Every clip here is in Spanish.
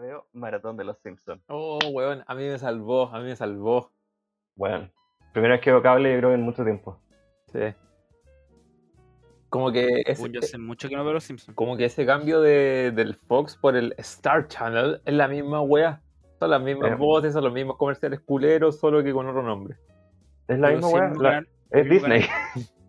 HBO, Maratón de los Simpsons. Oh, weón, a mí me salvó, a mí me salvó. Bueno, primera vez que veo cable, yo creo en mucho tiempo. Sí. Como que ese, yo hace mucho que no veo los Simpsons. como que ese cambio de, del Fox por el Star Channel es la misma wea. Son las mismas voces, son los mismos comerciales culeros, solo que con otro nombre. Es la Pero misma la- canal. Es Disney.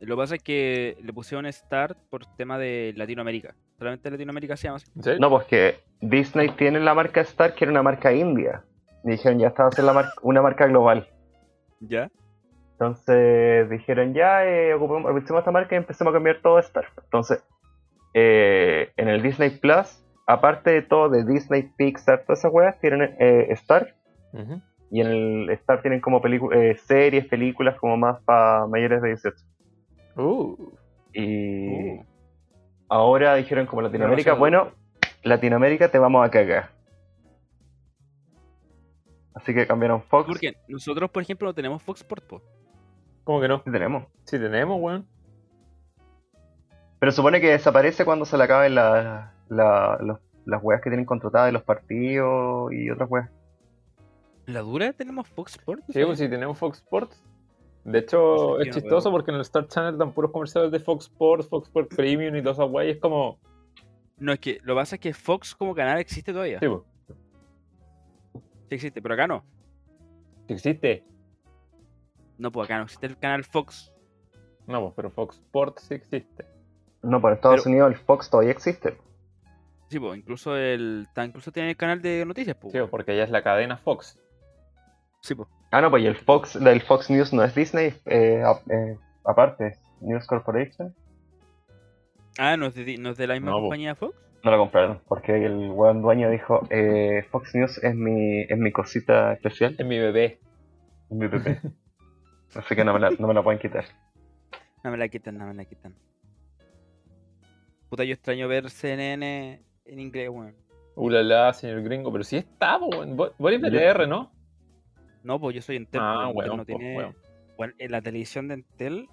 Lo que pasa es que le pusieron Start por tema de Latinoamérica. Solamente Latinoamérica se llama así. ¿En serio? No, pues que Disney tiene la marca Star, que era una marca india. Y dijeron, ya estaba a hacer la mar- una marca global. ¿Ya? Entonces dijeron, ya, eh, ocupemos, aprovechemos esta marca y empecemos a cambiar todo a Star. Entonces, eh, en el Disney Plus, aparte de todo de Disney, Pixar, todas esas weas, tienen eh, Star. Y en el Star tienen como eh, series, películas como más para mayores de 18. Uh, Y Uh. ahora dijeron como Latinoamérica, bueno. Latinoamérica te vamos a cagar. Así que cambiaron Fox. Porque nosotros, por ejemplo, no tenemos Fox Sports, po. ¿Cómo que no? Sí tenemos. Sí tenemos, weón. Pero supone que desaparece cuando se le acaben la- la- los- las weas que tienen contratadas de los partidos y otras weas. ¿La dura tenemos Fox Sports? Sí, pues sí tenemos Fox Sports. De hecho, No sé, es chistoso veo. porque en el Star Channel dan puros comerciales de Fox Sports, Fox Sports Premium y todas esas weas. y Es como. No, es que lo que pasa es que Fox como canal existe todavía. Sí, Sí, pues, existe, pero acá no. sí existe. No, pues acá no existe el canal Fox. No, pues, pero Fox Sports sí existe. No, por Estados Pero- Unidos el Fox todavía existe. Sí, pues incluso el. Incluso tiene el canal de noticias, pues. Sí, pues, porque ya es la cadena Fox. Sí, pues. Ah, no, pues y el Fox, del Fox News no es Disney, eh, a- eh, aparte, es News Corporation. Ah, ¿no es de, no es de la misma No, compañía Fox? No lo compraron, porque el buen dueño dijo, eh, Fox News es mi, es mi cosita especial, Es mi bebé. es mi bebé. Así que no me, la, no me la pueden quitar. No me la quitan, no me la quitan. Puta, yo extraño ver CNN en inglés, weón. Ulala, señor gringo. Pero sí está, weón. Vos eres BTR, ¿no? No, pues yo soy Entel. Ah, pues, Entel weón, no pues, tiene... weón. Bueno, en la televisión de Entel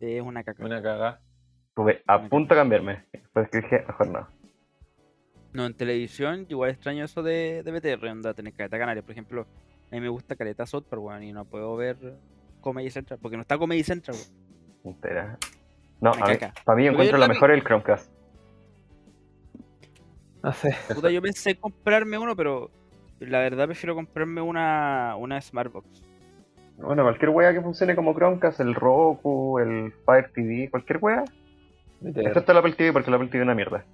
es una caca. Una cagada. Estuve a punto de cambiarme, después que dije, mejor no. No, en televisión igual extraño eso de, de BTR, onda, tener caleta canaria. Por ejemplo, a mí me gusta caleta South Park, weón, y no puedo ver Comedy Central, porque no está Comedy Central, weón. Entera. No, a mí- para mí encuentro vi- mejor el Chromecast. No sé. Puta, yo pensé comprarme uno, pero la verdad prefiero comprarme una, una Smartbox. Bueno, cualquier wea que funcione como Chromecast, el Roku, el Fire TV, cualquier wea, excepto el Apple TV, porque el Apple TV es una mierda.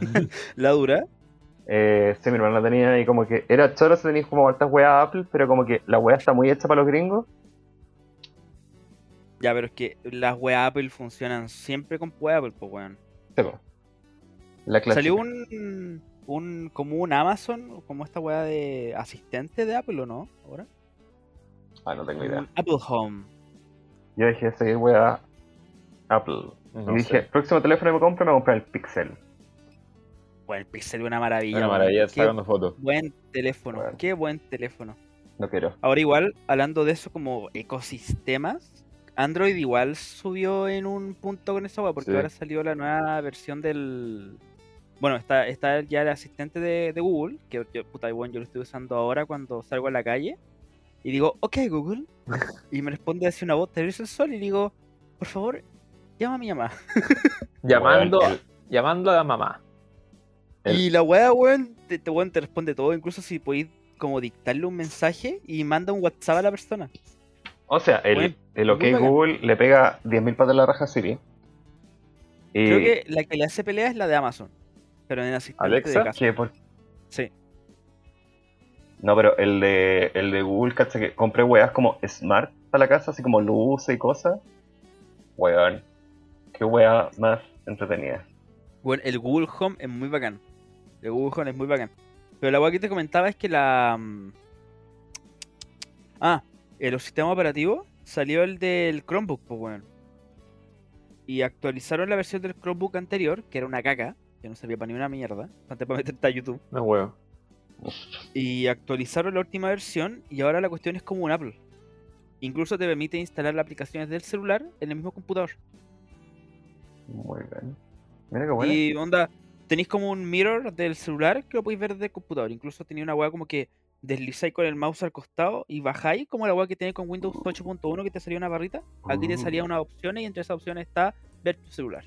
La dura, Eh, sí, mi hermana tenía y como que era choro si tenías como hartas weas Apple, pero como que la wea está muy hecha para los gringos. ya, pero es que las weas Apple funcionan siempre con wea Apple, pues weón. Sí, po. La clásica. Salió un, un, como un Amazon, como esta wea de asistente de Apple, ¿o no? Ahora. Ah, no tengo idea. Apple Home. Yo de seguir wea Apple. No y dije, sé. próximo teléfono que me compre, me voy a comprar el Pixel. Bueno, el Pixel es una maravilla. Una maravilla sacando fotos. buen teléfono, Bueno. qué buen teléfono. No quiero. Ahora igual, hablando de eso como ecosistemas, Android igual subió en un punto con esa wea, porque Sí. ahora salió la nueva versión del... Bueno, está, está ya el asistente de, de Google, que yo, puta, bueno, yo lo estoy usando ahora cuando salgo a la calle, y digo, ok Google, y me responde así una voz, te el sol, y digo, por favor, llama a mi mamá. Llamando, llamando a la mamá. El- Y la wea, weón, te, te, weón, te responde todo, incluso si podéis como dictarle un mensaje y manda un WhatsApp a la persona. O sea, el, el OK. Google le pega 10.000 patas a la raja a Siri. Y Creo que la que le hace pelea es la de Amazon. Pero en asistente Alexa, de casa. que por- Sí. No, pero el de, el de Google, cacha que compré weas como Smart para la casa, así como luces y cosas. Weón. Qué wea más entretenida. Bueno, el Google Home es muy bacán. El Google Home es muy bacán. Pero la wea que te comentaba es que la. mm, Ah, los sistemas operativos salió el del Chromebook, pues weón. Y actualizaron la versión del Chromebook anterior, que era una caca, que no servía para ni una mierda, antes para meterte a YouTube. No huevo. Y actualizaron la última versión y ahora la cuestión es como un Apple. Incluso te permite instalar las aplicaciones del celular en el mismo computador. Muy bien. Mira qué bueno. Y onda, tenéis como un mirror del celular que lo podéis ver desde el computador. Incluso tenía una weá como que deslizáis con el mouse al costado y bajáis, como la weá que tiene con Windows 8.1 que te salía una barrita. Aquí te salía Uh. una opción y entre esas opciones está ver tu celular.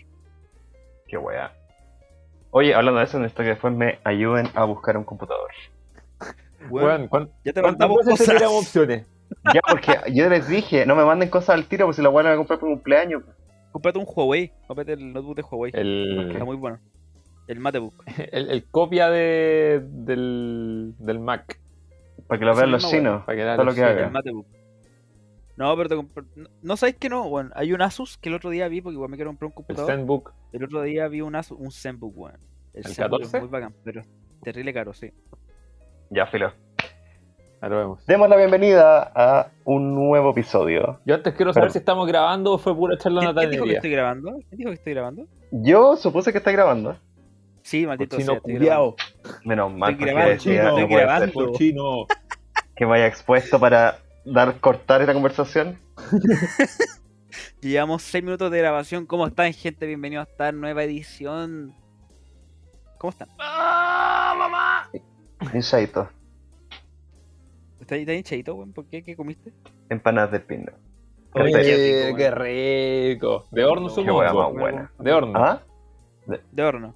Qué wea. Oye, hablando de eso, necesito que después me ayuden a buscar un computador. Weón, ¿cuán- ya te ¿cuántas mandamos te opciones? Ya, porque yo les dije, no me manden cosas al tiro, porque si la voy a comprar por cumpleaños. Cómprate un Huawei. Cómprate el notebook de Huawei. El, Está muy bueno. El Matebook. el, el copia de, del, del Mac. Para que lo vean los chinos. Para que lo los que chinos. haga. El Matebook. No, pero te no, no sabéis que no, bueno, hay un Asus que el otro día vi porque igual me quiero comprar un El computador. Zenbook. El otro día vi un Asus, un Zenbook, weón. El, ¿El Zenbook 14? es muy bacán, pero es terrible caro, sí. Ya, filo. Lo vemos. Demos la bienvenida a un nuevo episodio. Yo antes quiero saber Pero- si estamos grabando o fue pura charla ¿Quién, quién dijo que estoy grabando? ¿Quién dijo que estoy grabando? Yo supuse que está grabando. Sí, maldito sea, estoy grabando. Menos mal, Estoy grabando, chino, no estoy grabando. Cochino. que vaya expuesto para dar cortar esta conversación. Llevamos 6 minutos de grabación. ¿Cómo están, gente? Bienvenidos a esta nueva edición. ¿Cómo están? Hinchadito. ¿Estás está hinchadito, weón? ¿Por qué? ¿Qué comiste? Empanadas de pino. Oye, Qué rico, qué rico. De horno Qué Qué supongo. más buena. De horno. ¿Ah? De horno.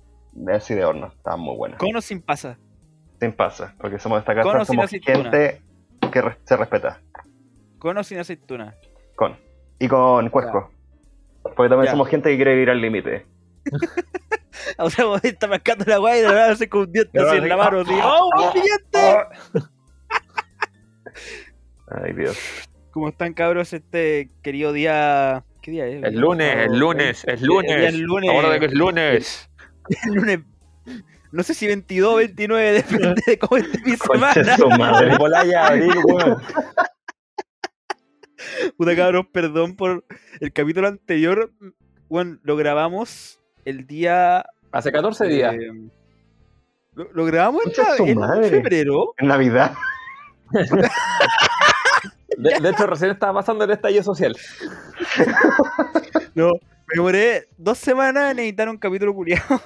Así de horno. Estaban muy buenas. Con o sin pasa. Sin pasa, porque somos de esta casa, somos gente que re- se respeta. Con o sin aceituna. Con. Y con cuesco. Porque también Ya. somos gente que quiere vivir al límite. O sea, vos estás mascando la guay y de verdad se con un diente así en la mano. Así, ¡Oh, un billete! Ay, Dios. ¿Cómo están, cabros? Este querido día. ¿Qué día es? El lunes, el lunes, es lunes. El lunes. Ahora de que es lunes. El lunes. No sé si 22 o 29, depende de cómo esté mi Concha semana. su madre. Abril, weón. Puta cabros, perdón por el capítulo anterior. Bueno, lo grabamos el día. Hace 14 días. eh, lo, lo grabamos en, la- en febrero. En Navidad. De, de hecho, recién estaba pasando el estallido social. No, me demoré dos semanas en editar un capítulo culiado.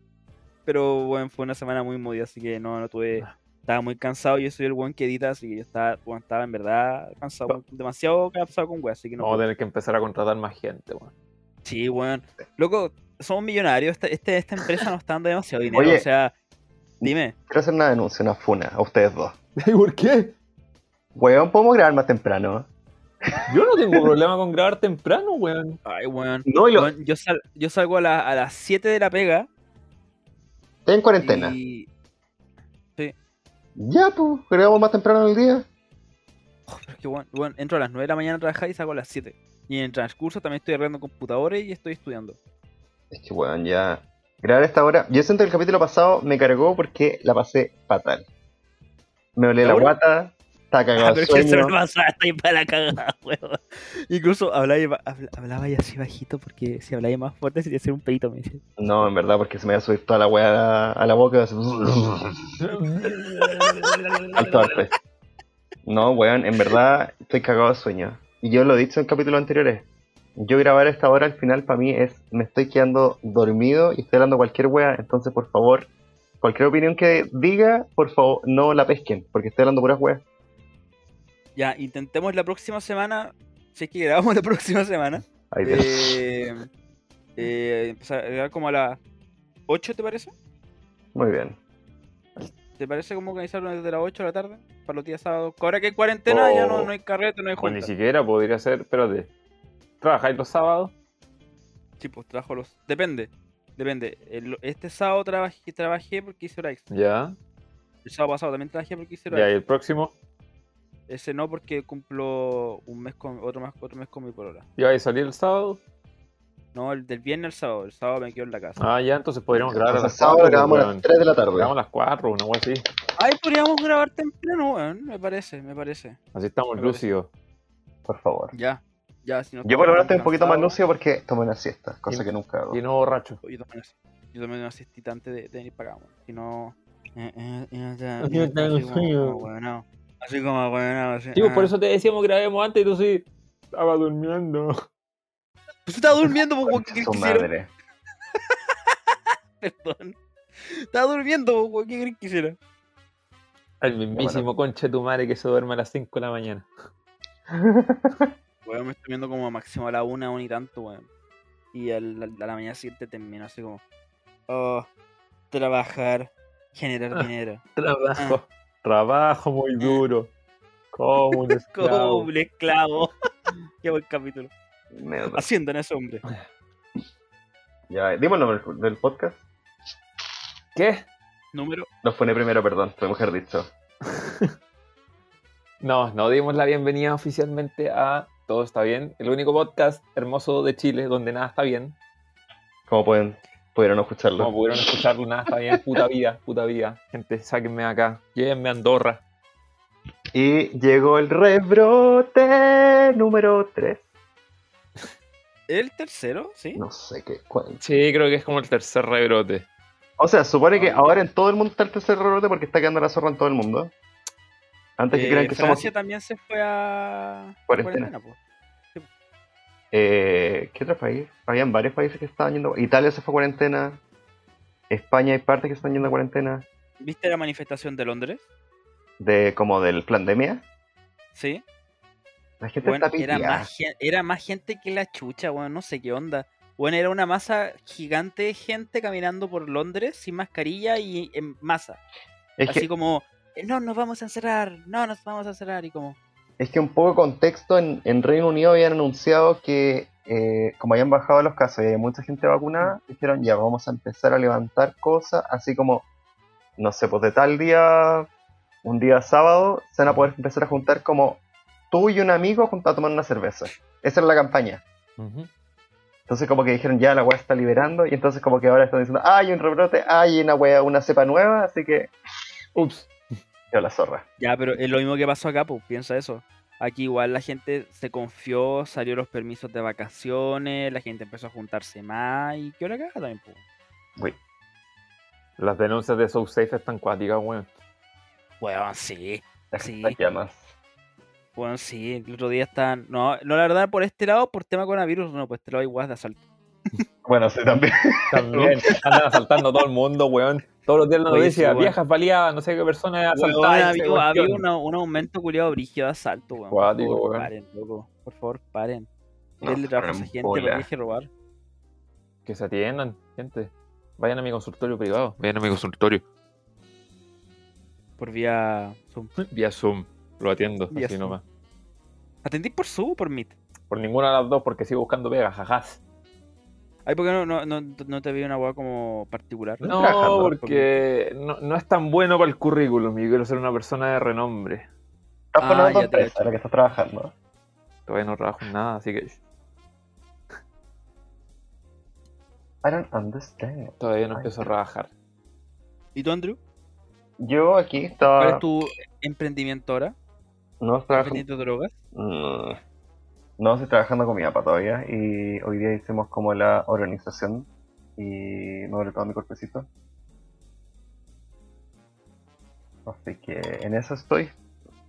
Pero bueno, fue una semana muy movida, así que no, no tuve. Estaba muy cansado, yo soy el buen que edita, así que yo estaba, bueno, estaba en verdad cansado, demasiado cansado con wea, así que no. Vamos a tener que empezar a contratar más gente, weón. Sí, weón. Loco, somos millonarios, esta, este- esta empresa nos está dando demasiado dinero, Oye. o sea, dime. Quiero hacer una denuncia, una funa a ustedes dos. ¿Y por qué? Weón, ¿podemos grabar más temprano? Yo no tengo problema con grabar temprano, weón. Ay, weón. No, y lo- Weón, yo, sal- yo salgo a, la- a las 7 de la pega. Estoy en cuarentena. Y... Ya, pues, grabamos más temprano en el día. Oh, pero es que, weón, entro a las 9 de la mañana a trabajar y salgo a las 7. Y en el transcurso también estoy arreglando computadores y estoy estudiando. Es que, weón, ya. Grabar esta hora. Yo siento que el capítulo pasado me cargó porque la pasé fatal. Me olé la guata, cagado Ah, de pero es que se me sueño. estoy para la cagada, weón. Incluso hablaba, hablaba y así bajito porque si hablaba más fuerte sería hacer un pedito, me dice. No, en verdad, porque se me iba a subir toda la weá a la boca. Alto arte. No, weón, en verdad estoy cagado de sueño. Y yo lo he dicho en capítulos anteriores. Yo grabar a esta hora al final para mí es, me estoy quedando dormido y estoy hablando cualquier wea, entonces por favor, cualquier opinión que diga, por favor, no la pesquen, porque estoy hablando puras weas. Ya, intentemos la próxima semana, si es que grabamos la próxima semana, Ay, eh, eh, empezar a grabar como a las 8, ¿te parece? Muy bien. ¿Te parece como organizarlo desde las 8 de la tarde? Para los días sábados. Ahora que hay cuarentena, ya no, Oh. no hay carrete, no hay Pues ni junta. siquiera podría ser, espérate. ¿Trabajáis los sábados? Sí, pues trabajo los. Depende. Depende. El- este sábado trabajé, trabajé porque hice hora extra. Ya. El sábado pasado también trabajé porque hice hora Ya, y extra. el próximo. Ese no porque cumplo un mes con otro mes, otro mes con mi polola. ¿Ya vais a salir el sábado? No, el del viernes al sábado. El sábado me quedo en la casa. Ah, ya, entonces podríamos grabar las sábado 4. grabamos a las 3 de la tarde. Grabamos a las 4, una wea así. Ay, podríamos grabar temprano, weón. Me parece, me parece. Así estamos lúcidos. Por favor. Ya. Ya, si no Yo por ahora estoy un poquito más lúcido porque tomé una siesta, cosa Y- que nunca hago. Y no borracho. Yo tomé una, yo tomé una siestita antes de, de venir para acá, weón. Si no. eh, eh, eh, así como-. Así pues por ah. eso te decíamos grabemos antes y tú sí. Estaba durmiendo. Pues tú estabas durmiendo, pues, Concha ¿qué su quisieron? madre. Perdón. Estaba durmiendo, weón. ¿Qué crees que hiciera? El mismísimo conche tu madre que se duerme a las 5 de la mañana. Weón, me estoy viendo como máximo a la una, una y tanto, weón. Y al- al- a la mañana siguiente termino así como. Oh, trabajar, generar dinero. Trabajo. Trabajo muy duro. Como un Como esclavo. un esclavo. Qué buen capítulo. Haciendo en ese hombre. Ya, dimos el nombre del- podcast. ¿Qué? Número. Nos pone primero, perdón, fue mejor dicho. No, no dimos la bienvenida oficialmente a Todo está bien, el único podcast hermoso de Chile donde nada está bien. ¿Cómo pueden, pudieron escucharlo? Como pudieron escucharlo, nada está bien. Puta vida, puta vida. Gente, sáquenme de acá. Llévenme a Andorra. Y llegó el rebrote número 3. ¿El tercero? ¿Sí? No sé qué. cuál. Sí, creo que es como el tercer rebrote. O sea, supone que Ah. ahora en todo el mundo está el tercer rebrote porque está quedando la zorra en todo el mundo. Antes que Eh, crean que somos. Francia también se fue a. Cuarentena. po. Eh, ¿Qué otro país? Habían varios países que estaban yendo. Italia se fue a cuarentena. España hay partes que están yendo a cuarentena. ¿Viste la manifestación de Londres? De como del pandemia. Sí. La gente Bueno, está era más, era más gente que la chucha, weón. No sé qué onda. Bueno, era una masa gigante de gente caminando por Londres sin mascarilla y en masa. Es Así que, como, "Eh, no, nos vamos a encerrar, no, nos vamos a encerrar. Y como, es que un poco de contexto, en, en Reino Unido habían anunciado que eh, como habían bajado los casos y había mucha gente vacunada, dijeron ya vamos a empezar a levantar cosas, así como, no sé, pues de tal día, un día sábado, se van a poder empezar a juntar como tú y un amigo juntos a tomar una cerveza. Esa era la campaña. Entonces como que dijeron ya la weá está liberando y entonces como que ahora están diciendo, "Ah, hay un rebrote, hay una weá, una cepa nueva, así que Ups. La zorra. ya, pero es lo mismo que pasó acá, pues, piensa eso. Aquí igual la gente se confió, salió los permisos de vacaciones, la gente empezó a juntarse más y qué hora caga también, pues. Uy, Las denuncias de SoSafe están cuáticas, weón. Weón, sí. Sí. llamas. Bueno, sí, el otro día están. No, no, la verdad, por este lado, por tema coronavirus, no, por este lado igual de asalto. Bueno, sí, también. También andan asaltando a todo el mundo, weón. Todos los días la noticia, sí, viejas baleadas, no sé qué persona asaltada. y ha esa habido, ha habido cuestión. una- un aumento culiado brígido de asalto, weón. Cuático, por favor, weón. paren, loco. Por favor, paren. No, Denle trabajo a esa gente, para deje robar. Que se atiendan, gente. Vayan a mi consultorio privado. Vayan a mi consultorio. Por vía Zoom. Vía Zoom. Lo atiendo, Vía así Zoom. nomás. ¿Atendí por Zoom o por Meet? Por ninguna de las dos, porque sigo buscando pegas, jajás. Ay, ¿por qué no, no, no, no te vi una weá como particular? No, porque no, no es tan bueno para el currículum. Yo quiero ser una persona de renombre. Estás Ah, poniendo ya te empresa, cacho. la que estás trabajando. Todavía no trabajo en nada, así que I don't understand. todavía no Ay, empiezo a trabajar. ¿Y tú, Andrew? Yo aquí ¿Cuál estaba. es tu emprendimiento ahora? No trabajando. ¿Emprendimiento de drogas? Mm, No estoy trabajando con mi papá todavía. Y hoy día hicimos como la organización. Y me todo mi cuerpecito. Así que en eso estoy.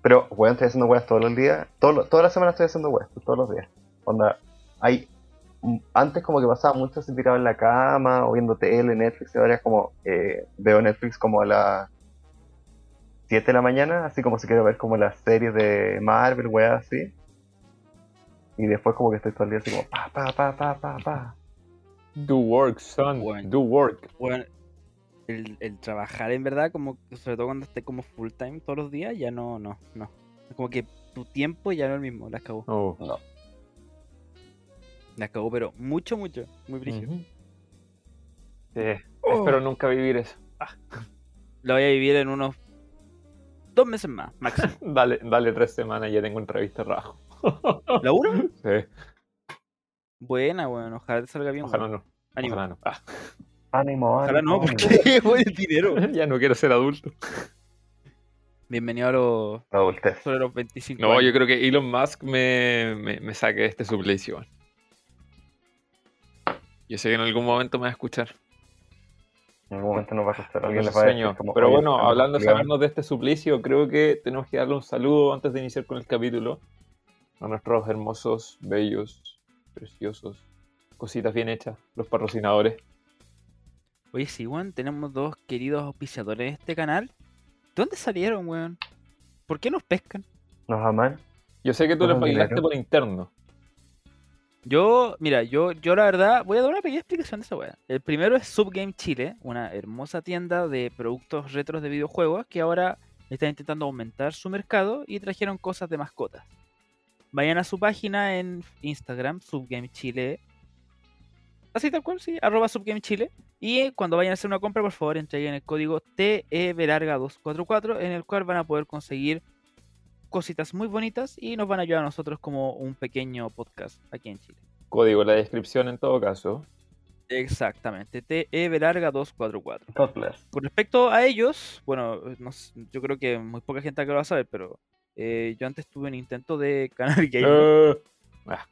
Pero, weón, estoy haciendo weas todos los días. Todo, toda la semana estoy haciendo weas, todos los días. Onda, hay. Antes como que pasaba mucho así tirado en la cama o viendo tele, Netflix, y ahora como eh, veo Netflix como a las 7 de la mañana, así como si quiero ver como las series de Marvel, weas así. Y después como que estoy todo el día así como pa, pa, pa, pa, pa, pa. Do work, son. Bueno. Do work. Bueno, el, el trabajar en verdad, como sobre todo cuando esté como full time todos los días, ya no, no, no. Es como que tu tiempo ya no es el mismo, las cagó. Oh. No. Las cagó, pero mucho, mucho, muy brígido. Ujú. Sí, Oh. Espero nunca vivir eso. La voy a vivir en unos dos meses más, máximo. Dale, dale tres semanas y ya tengo entrevista de trabajo. ¿La uno? Sí, Buena, bueno, ojalá te salga bien. ojalá weón. no. Ánimo. Ojalá no. Ah, Ánimo, Ojalá no, porque buen dinero. ya no quiero ser adulto. Bienvenido a los Adultez. sobre los 25 No, años. yo creo que Elon Musk me, me, me saque de este suplicio. weón. Yo sé que en algún momento me va a escuchar. En algún momento nos va a. No Alguien les va a decir como, Pero "Oye, bueno, hablando de obligados". sacarnos de este suplicio, creo que tenemos que darle un saludo antes de iniciar con el capítulo a nuestros hermosos, bellos, preciosos, cositas bien hechas, los patrocinadores. Oye, sí, weón, tenemos dos queridos auspiciadores de este canal. ¿De dónde salieron, weón? ¿Por qué nos pescan? ¿Nos aman? Yo sé que tú Con le dinero. pagaste por interno. Yo, mira, yo, yo la verdad voy a dar una pequeña explicación de esa weá. El primero es Subgame Chile, una hermosa tienda de productos retros de videojuegos que ahora están intentando aumentar su mercado y trajeron cosas de mascotas. Vayan a su página en Instagram, Subgame Chile. Así tal cual, sí, arroba Subgame Chile. Y cuando vayan a hacer una compra, por favor, entreguen el código TEVELARGA244 en el cual van a poder conseguir cositas muy bonitas y nos van a ayudar a nosotros como un pequeño podcast aquí en Chile. Código en la descripción en todo caso. Exactamente, TE larga 244. God bless. Con respecto a ellos, bueno, no yo creo que muy poca gente acá lo va a saber, pero eh, yo antes tuve un intento de canal gamer ah,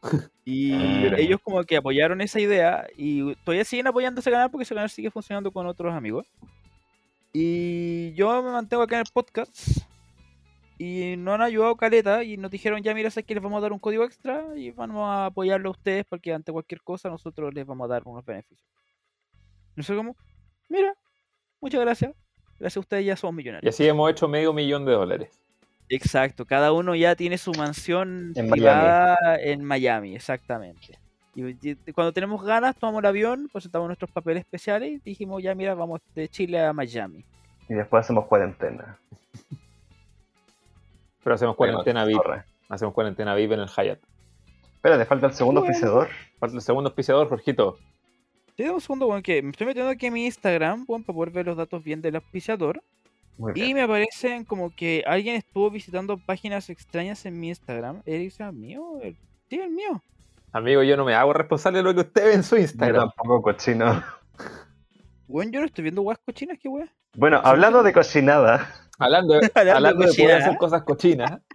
y Mira. ellos como que apoyaron esa idea y todavía siguen apoyando ese canal porque ese canal sigue funcionando con otros amigos. Y yo me mantengo acá en el podcast y nos han ayudado caleta y nos dijeron ya mira, sé que les vamos a dar un código extra y vamos a apoyarlo a ustedes porque ante cualquier cosa nosotros les vamos a dar unos beneficios. Nosotros como, mira, muchas gracias. Gracias a ustedes ya somos y millonarios. así hemos hecho medio millón de dólares. Exacto, cada uno ya tiene su mansión En privada en Miami, exactamente. Y, y cuando tenemos ganas, tomamos el avión, presentamos nuestros papeles especiales y dijimos, ya mira, vamos de Chile a Miami. Y después hacemos cuarentena. Pero hacemos cuarentena VIP. Hacemos cuarentena VIP en el Hyatt. Espera, te falta el segundo Bueno. auspiciador. Falta el segundo auspiciador, Jorgito. Te un segundo, bueno, que me estoy metiendo aquí en mi Instagram, bueno, para poder ver los datos bien del auspiciador. Muy Y bien. me aparecen como que alguien estuvo visitando páginas extrañas en mi Instagram. ¿Eric mío? El- Sí, el mío. Amigo, yo no me hago responsable de lo que usted ve en su Yo Instagram. tampoco cochino. Bueno, yo no estoy viendo guas cochinas, qué wea. Bueno, hablando de cochinada, Hablando, de- Hablando de poder hacer cosas cochinas.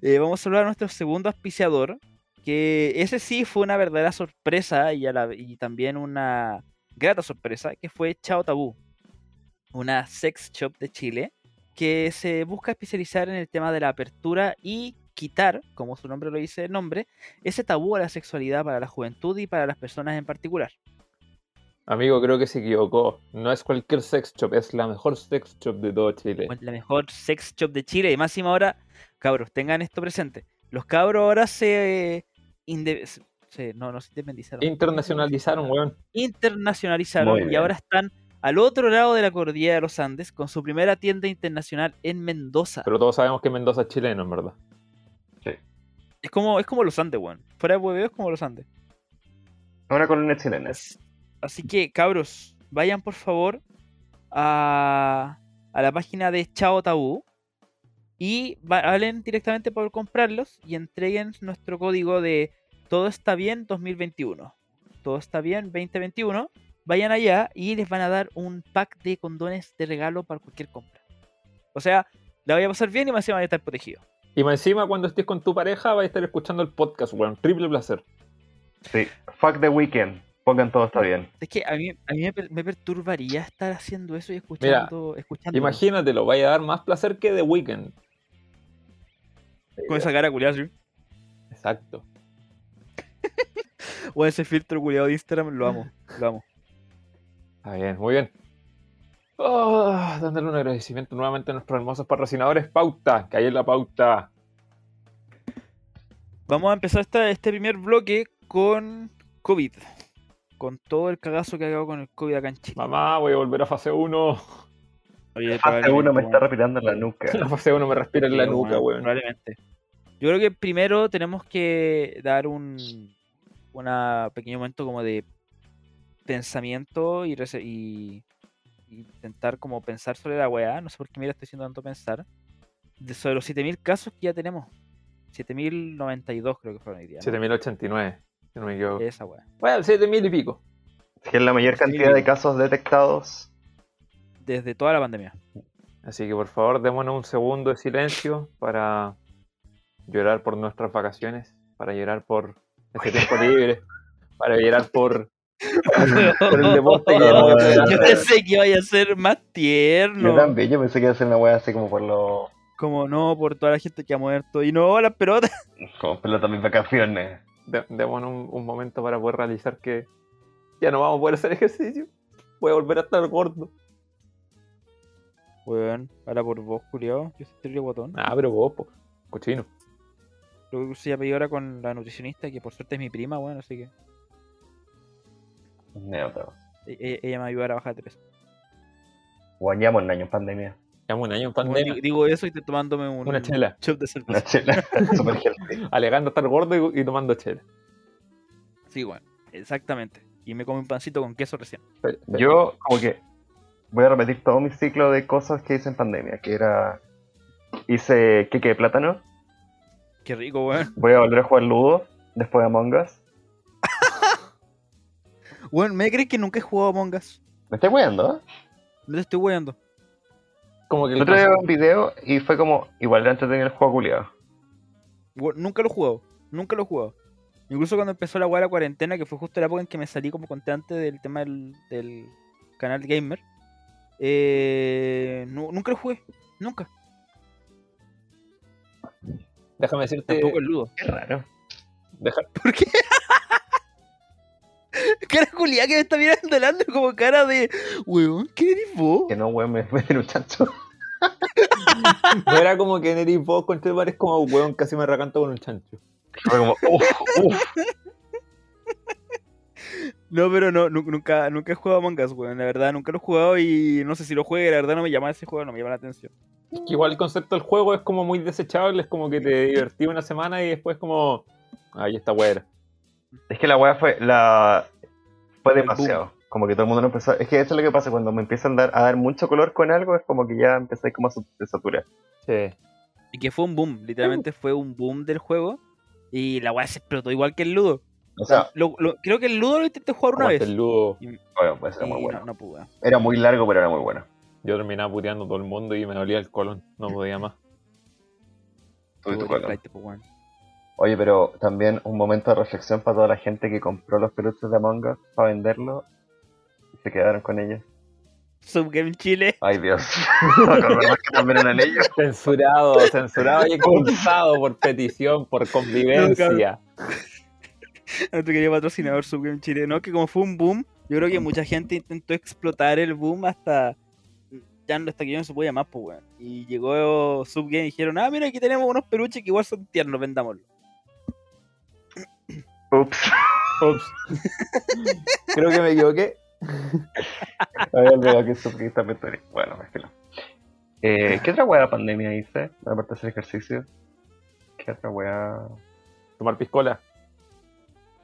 Eh, vamos a hablar de nuestro segundo auspiciador, que ese sí fue una verdadera sorpresa y, a la- y también una grata sorpresa, que fue Chao Tabú, una sex shop de Chile que se busca especializar en el tema de la apertura y quitar, como su nombre lo dice el nombre, ese tabú a la sexualidad para la juventud y para las personas en particular. Amigo, creo que se equivocó. No es cualquier sex shop, es la mejor sex shop de todo Chile. La mejor sex shop de Chile y más encima ahora, cabros, tengan esto presente. Los cabros ahora se... se- no, no se independizaron. Internacionalizaron, weón. internacionalizaron y ahora están al otro lado de la cordillera de los Andes con su primera tienda internacional en Mendoza. Pero todos sabemos que Mendoza es chileno, en verdad. es como es como los Andes, weón. Fuera de hueveo es como los Andes. una colonia chilena. As- Así que, cabros, vayan por favor a, a la página de Chao Tabú y va- hablen directamente por comprarlos y entreguen nuestro código de Todo está bien 2021. Todo está bien 2021. Vayan allá y les van a dar un pack de condones de regalo para cualquier compra. O sea, la voy a pasar bien y más encima van a estar protegidos. Y más encima, cuando estés con tu pareja, vas a estar escuchando el podcast, weón. Triple placer. Sí. Fuck the weekend. Pongan todo está bien. Es que a mí, a mí me perturbaría estar haciendo eso y escuchando. escuchando Imagínatelo, vaya a dar más placer que The Weeknd. Con esa cara culiada, sí. Exacto. O ese filtro culiado de Instagram, lo amo, lo amo. Está bien, muy bien. Oh, dándole un agradecimiento nuevamente a nuestros hermosos patrocinadores. Pauta, que hay en la pauta. Vamos a empezar esta- este primer bloque con COVID. Con todo el cagazo que ha dado con el COVID acá en Chile. Mamá, voy a volver a fase 1. Oye, Fase 1 me está respirando en la nuca. La fase 1 me respira en la Sí, nuca, weón, weón. Probablemente. Yo creo que primero tenemos que dar un una pequeño momento como de pensamiento y, rese- y- y intentar como pensar sobre la weá. No sé por qué mira estoy haciendo tanto pensar. De sobre los 7000 casos que ya tenemos. 7092 creo que fueron hoy día. ¿no? 7089, si no me equivoco. Esa weá. Bueno, 7000 y pico. Que es la mayor cantidad de casos detectados. Desde toda la pandemia. Así que por favor, démonos un segundo de silencio para llorar por nuestras vacaciones, para llorar por ese tiempo libre, para llorar por, por el deporte que vamos a poder Yo pensé que iba a ser más Yo tierno. también, yo pensé que iba a ser una wea así como por los. Como no, por toda la gente que ha muerto. Y no, las pelotas. como pelota mis vacaciones. Dé- Démonos un, un momento para poder realizar que ya no vamos a poder hacer ejercicio. Voy a volver a estar gordo. Weón, ahora por vos, culiao. Yo soy terrible guatón. Ah, pero vos, po, cochino. Luego se pedí ahora con la nutricionista, que por suerte es mi prima, weón, así que Neutro. e- e- ella me va a ayudar a bajar de peso. Guañamos un año en pandemia. Llevamos un año en pandemia. di- digo eso y estoy tomándome un Una chela. de Una chela super. Alegando estar gordo y, y tomando chela. Sí, weón, exactamente. Y me comí un pancito con queso recién. Pero- pero- Yo, como que, voy a repetir todo mi ciclo de cosas que hice en pandemia, que era. Hice queque de plátano, Qué rico, weón. voy a volver a jugar Ludo, después Among Us. Weón, ¿me crees que nunca he jugado Among Us? Me estoy weando, ¿eh? No te estoy weando. como que el otro día un video y fue como, igual era entretenido el juego culiado. Nunca lo he jugado. Nunca lo he jugado. Incluso cuando empezó la weá de la cuarentena, que fue justo la época en que me salí como constante del tema del, del canal gamer. Eh, nu- nunca lo jugué. Nunca. Déjame decirte. Tampoco el ludo. Qué raro. deja- ¿Por qué? cara culiada que me está mirando delante como cara de. Weón, ¿qué eres vos? Que no, weón, me fue un chancho. no era como que Neris vos con es como weón, casi me recanto con un chancho. Fue como, uff, uff. No, pero no, nu- nunca, nunca he jugado Among Us, weón. La verdad, nunca lo he jugado y no sé si lo juegue. La verdad, no me llama ese juego, no me llama la atención. Es que igual el concepto del juego es como muy desechable, es como que te divertí una semana y después como. Ahí está weá. Es que la weá fue, la... fue demasiado. Como que todo el mundo no empezó. Es que eso es lo que pasa cuando me empiezan a dar, a dar mucho color con algo, es como que ya empecé como a saturar. Sí. Y que fue un boom, literalmente fue un boom del juego. Y la weá se explotó igual que el Ludo. O sea, Lo- lo- creo que el Ludo lo intenté jugar una vez. el ludo. bueno, pues era muy no, bueno. no pude. Era muy largo, pero era muy bueno. Yo terminaba puteando a todo el mundo y me dolía el colon. No podía más. Y tu Tuve colon. Oye, pero también un momento de reflexión para toda la gente que compró los peluches de Among Us para venderlo y se quedaron con ellos. Subgame Chile. Ay, Dios. No acordamos que también eran ellos. Censurado, censurado y expulsado por petición, por convivencia. Nuestro querido patrocinador Subgame Chile. No, que como fue un boom, yo creo que mucha gente intentó explotar el boom hasta. Ya no- hasta que yo no se podía más, pues, weón. Y llegó Subgame y dijeron: Ah, mira, aquí tenemos unos peluches que igual son tiernos, vendámoslos. Ups. Ups. Creo que me equivoqué. Había olvidado que eso tenía. Bueno, que no. Eh, ¿Qué otra weá de pandemia hice? Aparte de hacer ejercicio. ¿Qué otra weá? Tomar piscola.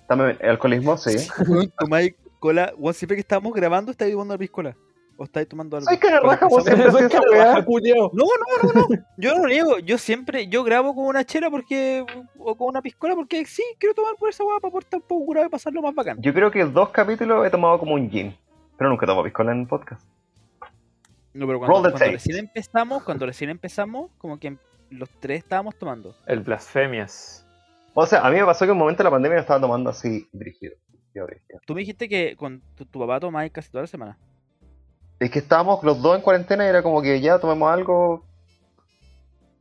También, alcoholismo, sí. Tomáis cola. Weón, siempre que estábamos grabando, estáis tomando la piscola. O estáis tomando algo. Soy cara raja, vos Soy siempre culiao. No, no, no, no. Yo no lo niego. Yo siempre, yo grabo con una chela porque. o con una piscola porque sí, quiero tomar por esa weá para poder estar un poco curado y pasarlo más bacán. Yo creo que dos capítulos he tomado como un gin. Pero nunca tomo piscola en el podcast. No, pero cuando, recién empezamos, cuando recién empezamos, como que los tres estábamos tomando. El blasfemias. O sea, a mí me pasó que en un momento de la pandemia estaba tomando así dirigido. Tú me dijiste que con tu, tu papá tomáis casi toda la semana. Es que estábamos los dos en cuarentena y era como que ya tomemos algo.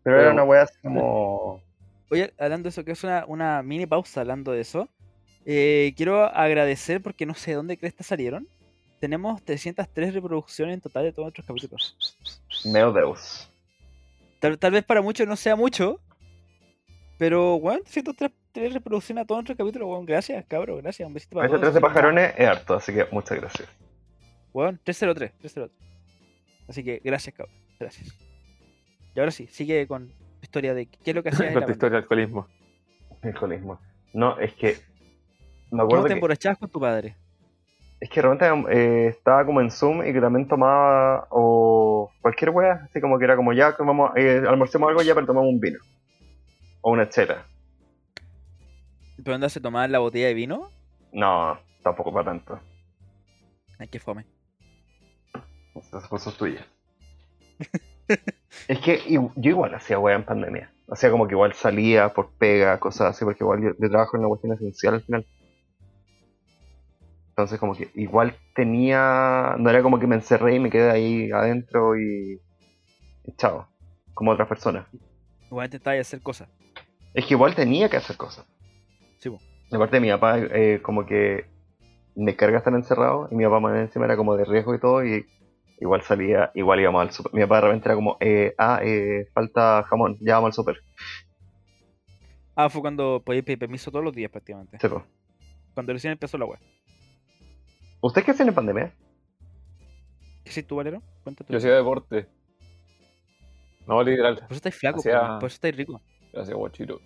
Pero, era una weá así como. Oye, hablando de eso, que es una, una mini pausa hablando de eso. eh, quiero agradecer porque no sé de dónde crees que salieron. Tenemos 303 reproducciones en total de todos nuestros capítulos. Meu Deus. Tal, tal vez para muchos no sea mucho, pero, bueno, 303 reproducciones a todos nuestros capítulos, weón. Gracias, cabrón, gracias. Un besito para Ese todos. tres de pajarones es harto, así que muchas gracias. Weón, 303, 303. Así que gracias, cabrón. Gracias. Y ahora sí, sigue con tu historia de qué es lo que hacías en Con tu historia de alcoholismo. Alcoholismo. No, es que. Me ¿Cómo acuerdo te que. emborrachabas con tu padre? Es que realmente eh, estaba como en Zoom y que también tomaba o cualquier wea, así como que era como ya, comamos, eh, almorcemos algo ya, pero tomamos un vino. O una chela. ¿Pero dónde se tomaba la botella de vino? No, tampoco para tanto. Ay, qué fome. Esas cosas tuyas. es que yo igual hacía wea en pandemia. Hacía como que igual salía por pega, cosas así, porque igual yo, yo trabajo en una cuestión esencial al final. Entonces como que igual tenía... No era como que me encerré y me quedé ahí adentro y... y chao. Como otras personas. Igual intentaba hacer cosas. Es que igual tenía que hacer cosas. Sí, po. De parte de mi papá, eh, como que me carga estar encerrado y mi papá más encima era como de riesgo y todo y igual salía, igual íbamos al super. Mi papá de repente era como, eh, ah, eh, falta jamón, ya vamos al super. Ah, fue cuando podías pedir permiso todos los días prácticamente. Sí. Cuando recién empezó la web. ¿Usted qué hacen en pandemia? ¿Qué hiciste tú, Valero? Cuéntate. Yo hacía deporte. No, literal. Por eso estáis flaco, Hacía- po, por eso estáis rico. Hacía guachito.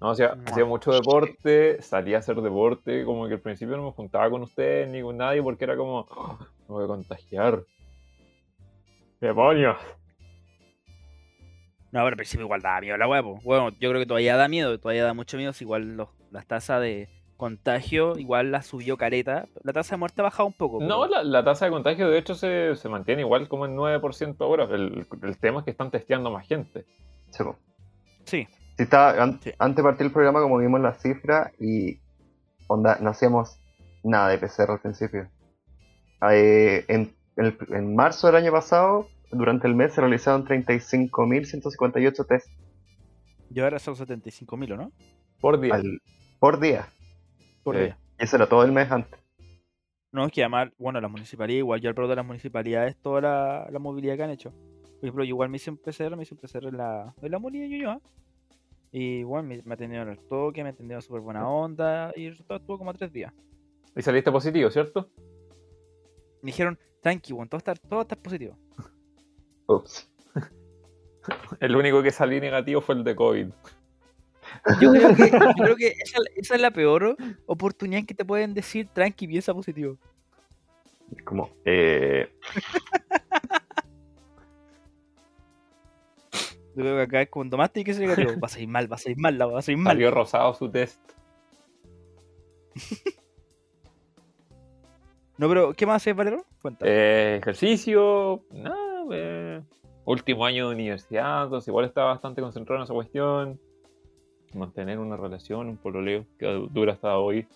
No, hacía, Mua. hacía mucho deporte, salía a hacer deporte, como que al principio no me juntaba con ustedes ni con nadie porque era como, "Oh, me voy a contagiar. ¡Demonios! No, pero al principio igual daba miedo la po. Bueno, yo creo que todavía da miedo, todavía da mucho miedo. si Igual los- las tasas de contagio, igual la subió careta. La tasa de muerte ha bajado un poco. No, la, la tasa de contagio de hecho se, se mantiene igual como en 9% ahora. El, el tema es que están testeando más gente. Sí. Sí. Sí, estaba, an- Sí. Antes de partir el programa, como vimos las cifras, y onda, no hacíamos nada de PCR al principio. Eh, en, en marzo del año pasado, durante el mes, se realizaron 35.158 test Yo ahora son 75.000, ¿o ¿no? Por día. al- por día. Por día. Y eso era todo el mes antes. No, es que además, bueno, la municipalidad, igual yo al de las municipalidades, toda la, la movilidad que han hecho. Por ejemplo, yo igual me hice un PCR, me hice un PCR en la, en la Muni de Ñuñoa. Y igual me, me atendieron al toque, me atendieron súper buena onda. Y el resultado estuvo como tres días. Y saliste positivo, ¿cierto? Me dijeron, tranqui, weón, todo está, todo está positivo. Ups. El único que salí negativo fue el de COVID. Yo creo que, yo creo que esa, esa es la peor oportunidad que te pueden decir, tranqui, piensa positivo. Como, eh, Yo creo que acá es como Tomás tiene que ser negativo. Va a salir mal, va a salir mal, la- va a salir mal. Salió rosado su test. No, pero ¿qué más haces, Valero? Cuenta. Eh, ejercicio, nada, eh, último año de universidad, entonces igual estaba bastante concentrado en esa cuestión. Mantener una relación, un pololeo, que dura hasta hoy.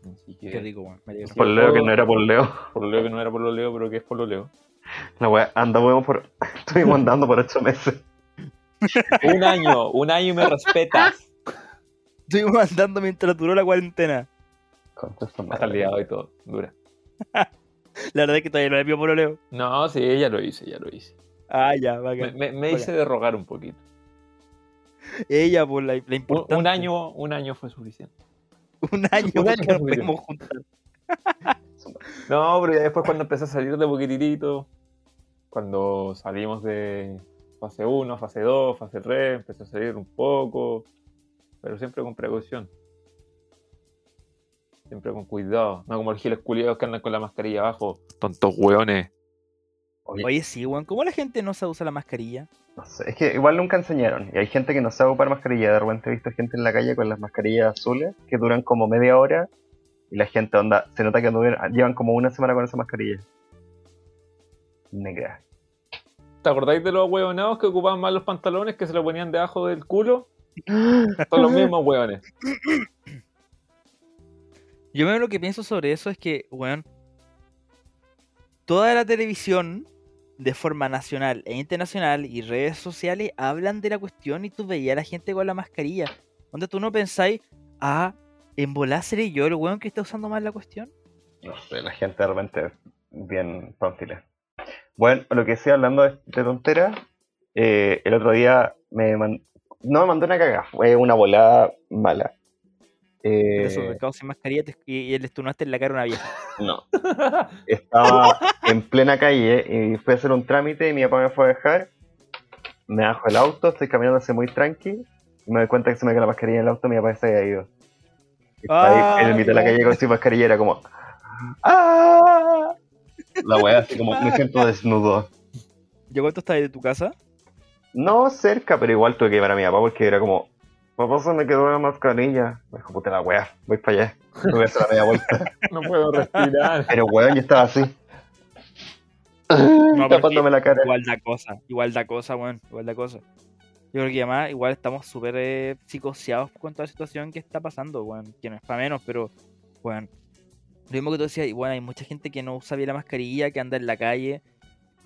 Así que, Qué rico, weón. me pololeo que no era pololeo. pololeo que no era pololeo, pero que es pololeo. La wea, andamos por. Estuvimos andando por ocho meses. Un año, un año y me respetas. Estuvimos andando mientras duró la cuarentena. Hasta el día de hoy todo, dura. La verdad es que todavía no le pido por Leo. No, sí, ya lo hice, ya lo hice. Ah, ya, va Me, me- me hice derrogar un poquito. Ella, por la, la Un, año, un año fue suficiente. Un año, un año nos juntar. No, pero ya después cuando empecé a salir de poquitito, cuando salimos de fase 1, fase 2, fase 3, empecé a salir un poco, pero siempre con precaución. Siempre con cuidado. No como los giles culiados que andan con la mascarilla abajo. Tontos hueones. Oye, Oye, sí, weón. ¿Cómo la gente no sabe usar la mascarilla? no sé, es que igual nunca enseñaron. Y hay gente que no sabe ocupar mascarilla. De repente he visto gente en la calle con las mascarillas azules que duran como media hora. Y la gente onda, se nota que llevan como una semana con esa mascarilla. Negra. ¿Te acordáis de los hueonados que ocupaban mal los pantalones que se lo ponían debajo del culo? Son los mismos hueones. Yo lo que pienso sobre eso es que, weón, toda la televisión de forma nacional e internacional y redes sociales hablan de la cuestión y tú veías a la gente con la mascarilla. Donde tú no pensáis, ah, en volar seré yo el weón que está usando mal la cuestión. No sé, la gente de repente es bien pánfila. Bueno, lo que decía hablando de, de tonteras, eh, el otro día me man- no me mandó una cagada, fue una volada mala. Eh, esos mercados sin mascarilla y, le estunaste en la cara a una vieja. no. Estaba en plena calle y fui a hacer un trámite y mi papá me fue a dejar. Me bajo el auto, estoy caminando así muy tranqui y me doy cuenta que se me quedó la mascarilla en el auto y mi papá se había ido. Estaba ahí en el mitad de la calle con su mascarilla era como ¡Ah! La wea así como me siento desnudo. ¿Yo cuánto estás de tu casa? No cerca, pero igual tuve que llevar a mi papá porque era como Papá se me quedó la mascarilla. Me dijo, puta la wea, voy para allá. Voy a hacer la media vuelta. No puedo respirar. Pero weón, yo estaba así. pero tapándome la cara. Igual da cosa, igual da cosa, weón, igual da cosa. Yo creo que además igual estamos súper eh, psicoseados con toda la situación que está pasando, weón. Que no es para menos, pero, weón. Lo mismo que tú decías, bueno, hay mucha gente que no usa bien la mascarilla, que anda en la calle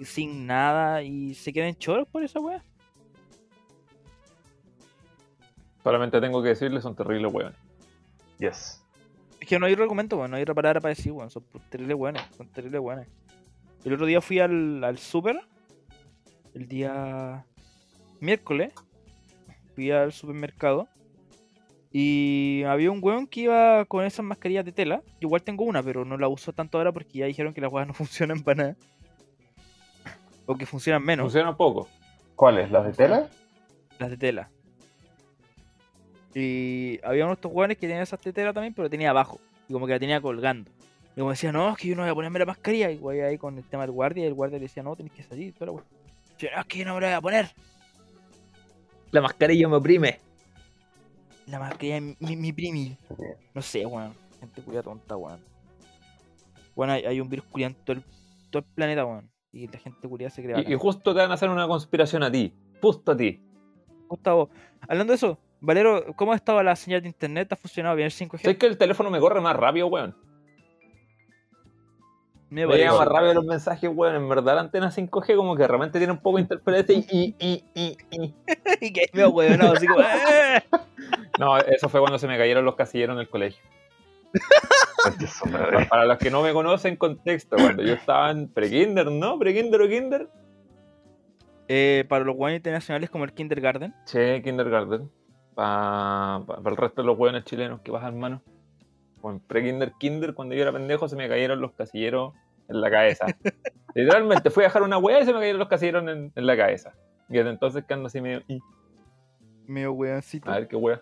sin nada y se quedan choros por esa weá. Solamente tengo que decirles, son terribles hueones. Yes. Es que no hay argumento, weón. No hay otra palabra para decir, weón. Son terribles buenos. Son terribles buenos. El otro día fui al, al super. El día miércoles. Fui al supermercado. Y había un weón que iba con esas mascarillas de tela. Yo igual tengo una, pero no la uso tanto ahora porque ya dijeron que las weas no funcionan para nada. O que funcionan menos. Funciona poco. ¿Cuáles? ¿Las de tela? las de tela. Y había unos de estos hueones que tenían esas de tela también, pero tenía abajo. Y como que la tenía colgando. Y como decía, no, es que yo no voy a ponerme la mascarilla. Y güey ahí con el tema del guardia, y el guardia le decía, no, tenés que salir. Toda la wea. Yo, no, es que yo no me la voy a poner. La mascarilla me oprime. La mascarilla mi, mi primi. No sé, weón. Gente culia tonta, weón. Bueno, hay, hay un virus culiado en todo el, todo el planeta, weón. Y la gente culia se cree. Y, y justo te van a hacer una conspiración a ti. Justo a ti. Gustavo, hablando de eso, Valero, ¿cómo ha estado la señal de internet? ¿Ha funcionado bien el 5G? ¿Sabes que el teléfono me corre más rápido, weón? Me Me llega más rápido los mensajes, weón. En verdad la antena 5G como que realmente tiene un poco de interferencia y, y, y, y, y. y que me weón, así como. "Eh". No, eso fue cuando se me cayeron los casilleros en el colegio. Para los que no me conocen, contexto. Cuando yo estaba en pre-kinder, ¿no? Pre-kinder o kinder. Eh, para los weones internacionales como el kindergarten. Che, kindergarten. Para el resto de los hueones chilenos que bajan mano. O en pre-kinder, kinder, cuando yo era pendejo, se me cayeron los casilleros en la cabeza. Literalmente, fui a dejar una hueá y se me cayeron los casilleros en, en la cabeza. Y desde entonces que ando así medio... "Y, Medio weoncito. A ver qué hueá.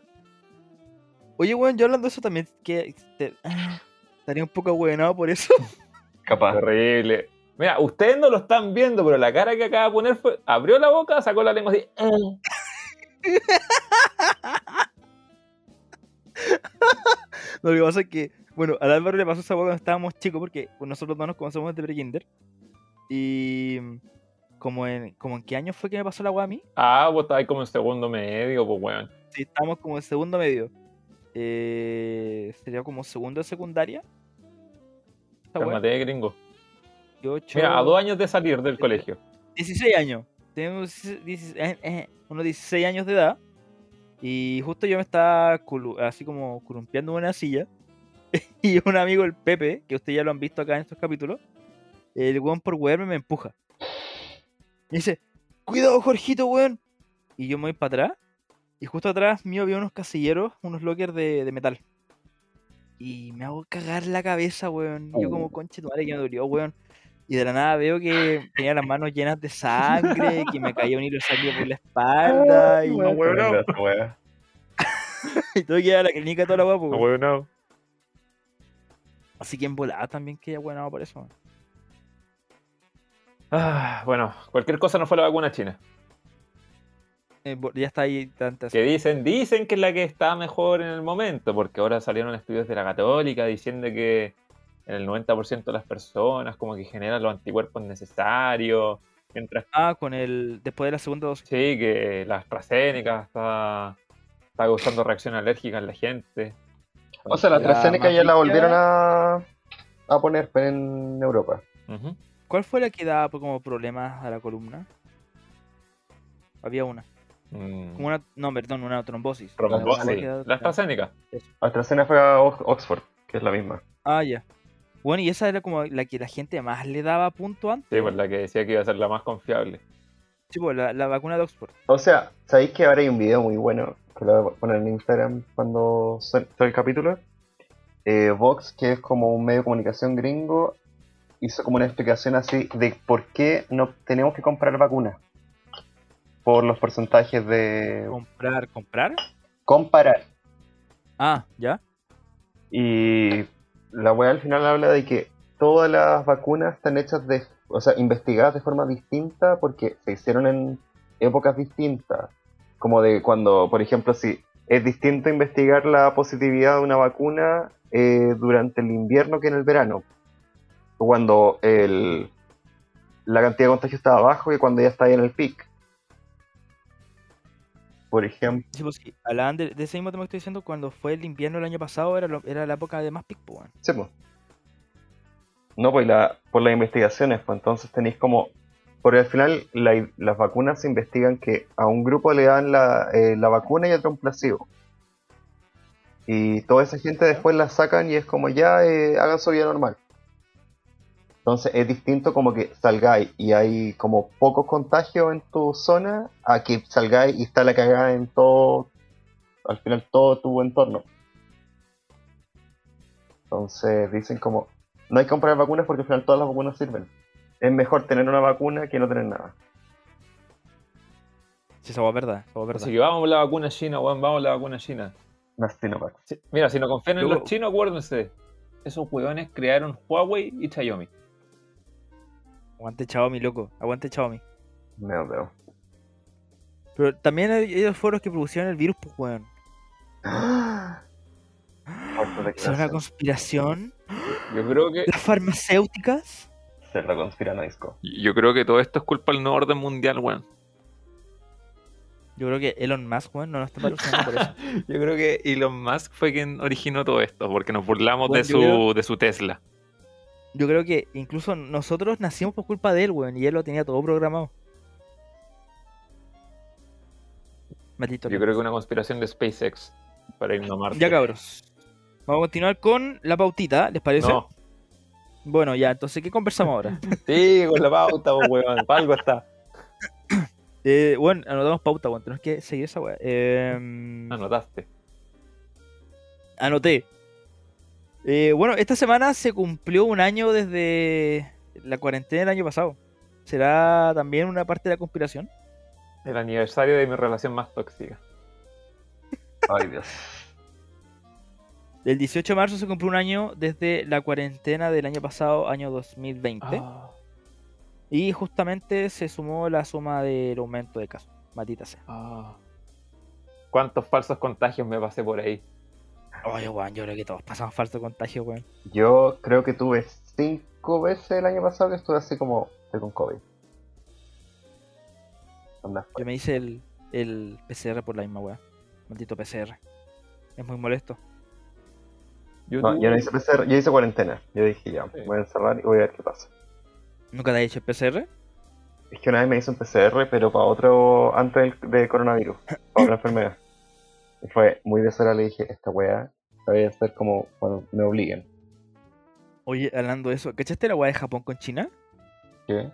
Oye, weón, yo hablando de eso también. que te- Estaría un poco weonado por eso. Capaz. Terrible. Mira, ustedes no lo están viendo, pero la cara que acaba de poner fue... Abrió la boca, sacó la lengua así... Lo que pasa es que, bueno, al Álvaro le pasó esa weá cuando estábamos chicos, porque pues, nosotros dos nos conocemos desde pre-kinder. Y. Como en, como en qué año fue que me pasó la weá a mí? Ah, vos estabas como en segundo medio, pues weón. Sí, estábamos como en segundo medio. Eh, sería como segundo de secundaria. Cálmate, gringo. 18, Mira, a dos años de salir del colegio. 16 años. Tenemos 16 eh, eh, unos 16 años de edad. Y justo yo me estaba así como columpiando en una silla. y un amigo, el Pepe, que ustedes ya lo han visto acá en estos capítulos, el weón por weón me empuja. Y dice, cuidado Jorgito, weón. Y yo me voy para atrás. Y justo atrás mío había unos casilleros, unos lockers de, de metal. Y me hago cagar la cabeza, weón. Y Yo como conche tu madre que me dolió, weón. Y de la nada veo que tenía las manos llenas de sangre, que me caía un hilo de sangre por la espalda. y, no, weón, no. Y tuve que ir a la clínica toda la guapo. No, weón, no. Así que en volada también quedé bueno por eso. Ah, bueno, cualquier cosa no fue la vacuna china. Eh, ya está ahí tantas. Que dicen, dicen que es la que está mejor en el momento, porque ahora salieron estudios de la católica diciendo que el 90% de las personas como que generan los anticuerpos necesarios, mientras Ah, con el. Después de la segunda dosis. sí, que la AstraZeneca está, está causando reacción alérgica en la gente. O sea, la La AstraZeneca más ya la volvieron a, a poner en Europa. ¿Cuál fue la que daba como problemas a la columna? Había una. Mm. Como una. No, perdón, una trombosis. Trombosis. La- la- La AstraZeneca. AstraZeneca fue a Ox- Oxford, que es la misma. Ah, ya. Bueno, y esa era como la que la gente más le daba punto antes. Sí, pues la que decía que iba a ser la más confiable. Sí, pues, la, la vacuna de Oxford. O sea, ¿sabéis que ahora hay un video muy bueno que lo voy a poner en Instagram cuando suene el capítulo? Eh, Vox, que es como un medio de comunicación gringo, hizo como una explicación así de por qué no tenemos que comprar vacunas. Por los porcentajes de Comprar, comprar. comparar. Ah, ya. Y la web al final habla de que todas las vacunas están hechas de, o sea, investigadas de forma distinta porque se hicieron en épocas distintas. Como de cuando, por ejemplo, si es distinto investigar la positividad de una vacuna eh, durante el invierno que en el verano. Cuando el, la cantidad de contagio estaba bajo que cuando ya está ahí en el pic. Por ejemplo, Sí, pues sí. Hablaban de, de ese mismo tema que estoy diciendo cuando fue el invierno el año pasado, era, lo- era la época de más pic, pues. Sí, pues. No, pues la, por las investigaciones, pues entonces tenéis como... Porque al final la- las vacunas se investigan que a un grupo le dan la, eh, la vacuna y a otro un placebo. Y toda esa gente después la sacan y es como ya eh, hagan su vida normal. Entonces es distinto como que salgáis y hay como pocos contagios en tu zona a que salgáis y está la cagada en todo, al final todo tu entorno. Entonces dicen como, no hay que comprar vacunas porque al final todas las vacunas sirven. Es mejor tener una vacuna que no tener nada. Sí, esa es verdad, esa es verdad. Así que vamos a la vacuna china, weón, vamos a la vacuna china. Una Sinovac. Sí, Mira, si no confían en los chinos, acuérdense. Esos weones crearon Huawei y Xiaomi. Aguante Xiaomi, loco. Aguante Xiaomi. Me veo. Pero también hay- ellos fueron los que produjeron el virus, pues, weón. ¿Es una conspiración? Yo creo que ¿Las farmacéuticas? Se lo conspiranoisco. yo creo que todo esto es culpa del nuevo orden mundial, weón. Yo creo que Elon Musk, weón, no nos está patrocinando por eso. Yo creo que Elon Musk fue quien originó todo esto, porque nos burlamos Bueno, de, su, creo- de su Tesla. Yo creo que incluso nosotros nacimos por culpa de él, weón, y él lo tenía todo programado. Maldito. Yo creo que una conspiración de SpaceX para irnos a Marte. Ya, cabros. Vamos a continuar con la pautita, ¿les parece? No. Bueno, ya, entonces, ¿qué conversamos ahora? Sí, con la pauta, weón. Algo está. Eh, bueno, anotamos pauta, weón, tenemos que seguir esa weá. Eh, Anotaste. anoté. Eh, bueno, esta semana se cumplió un año desde la cuarentena del año pasado. ¿Será también una parte de la conspiración? El aniversario de mi relación más tóxica. Ay, Dios. El 18 de marzo se cumplió un año desde la cuarentena del año pasado, año 2020. Ah, Y justamente se sumó la suma del aumento de casos. Matita sea. ah. ¿Cuántos falsos contagios me pasé por ahí? Oye, weón, yo creo que todos pasamos falso contagio, weón. Yo creo que tuve cinco veces el año pasado que estuve así como con COVID. Anda, Yo me hice el, el PCR por la misma weá. Maldito PCR. Es muy molesto. Yo, No, tuve- yo no hice PCR, yo hice cuarentena. Yo dije ya, Sí. voy a encerrar y voy a ver qué pasa. ¿Nunca te has hecho el PCR? Es que una vez me hice un PCR, pero para otro, antes del de coronavirus, para otra enfermedad. Y fue muy desagradable, dije, esta weá la voy a hacer como cuando me obliguen. Oye, hablando de eso, ¿cachaste la weá de Japón con China? ¿Qué?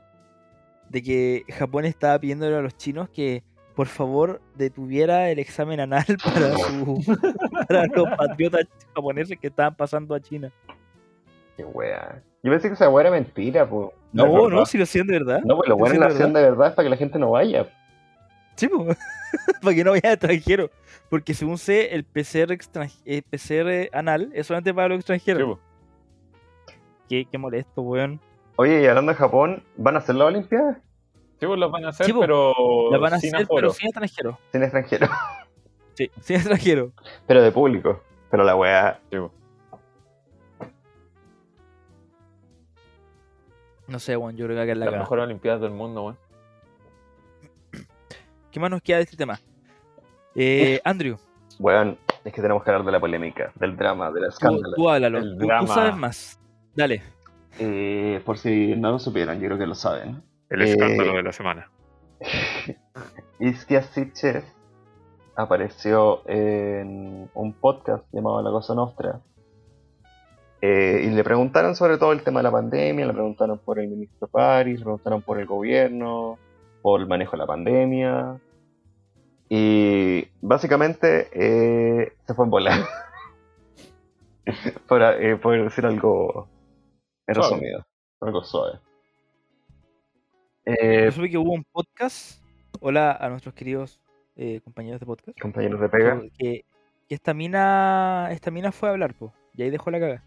De que Japón estaba pidiéndole a los chinos que por favor detuviera el examen anal para su para los patriotas japoneses que estaban pasando a China. Qué weá. Yo pensé que esa weá era mentira, pues. No, no, si lo hacían de verdad. No, pues lo Lo bueno de hacían de verdad para que la gente no vaya. Sí, po. para que no vaya extranjero. Porque según sé, el PCR, extran- el PCR anal es solamente para los extranjeros. qué, qué molesto, weón. Oye, y hablando de Japón, ¿van a hacer la Olimpiada? Sí, pues los van a hacer, Sí, pero La van a sin hacer, aforo. pero sin extranjeros. Sin extranjero, Sí, sin extranjeros. pero de público. Pero la weá, Sí. No sé, weón, yo creo que acá es la Las mejores Olimpiadas del mundo, weón. ¿Qué más nos queda de este tema? Eh, Andrew, weón, es que tenemos que hablar de la polémica, del drama, del escándalo. tú háblalo. El Tú, sabes más. Dale. Eh, por si no lo supieran, yo creo que lo saben. El Eh, escándalo de la semana. Iskia Sitches apareció en un podcast llamado La Cosa Nostra. Eh, y le preguntaron sobre todo el tema de la pandemia, le preguntaron por el ministro Paris, le preguntaron por el gobierno, por el manejo de la pandemia. Y básicamente eh, se fue en volar. por, eh, por decir algo en Suave. resumido, algo suave. Eh, Yo supe que hubo un podcast. Hola a nuestros queridos eh, compañeros de podcast. compañeros de pega. Que, que esta mina. Esta mina fue a hablar, po. Y ahí dejó la caga.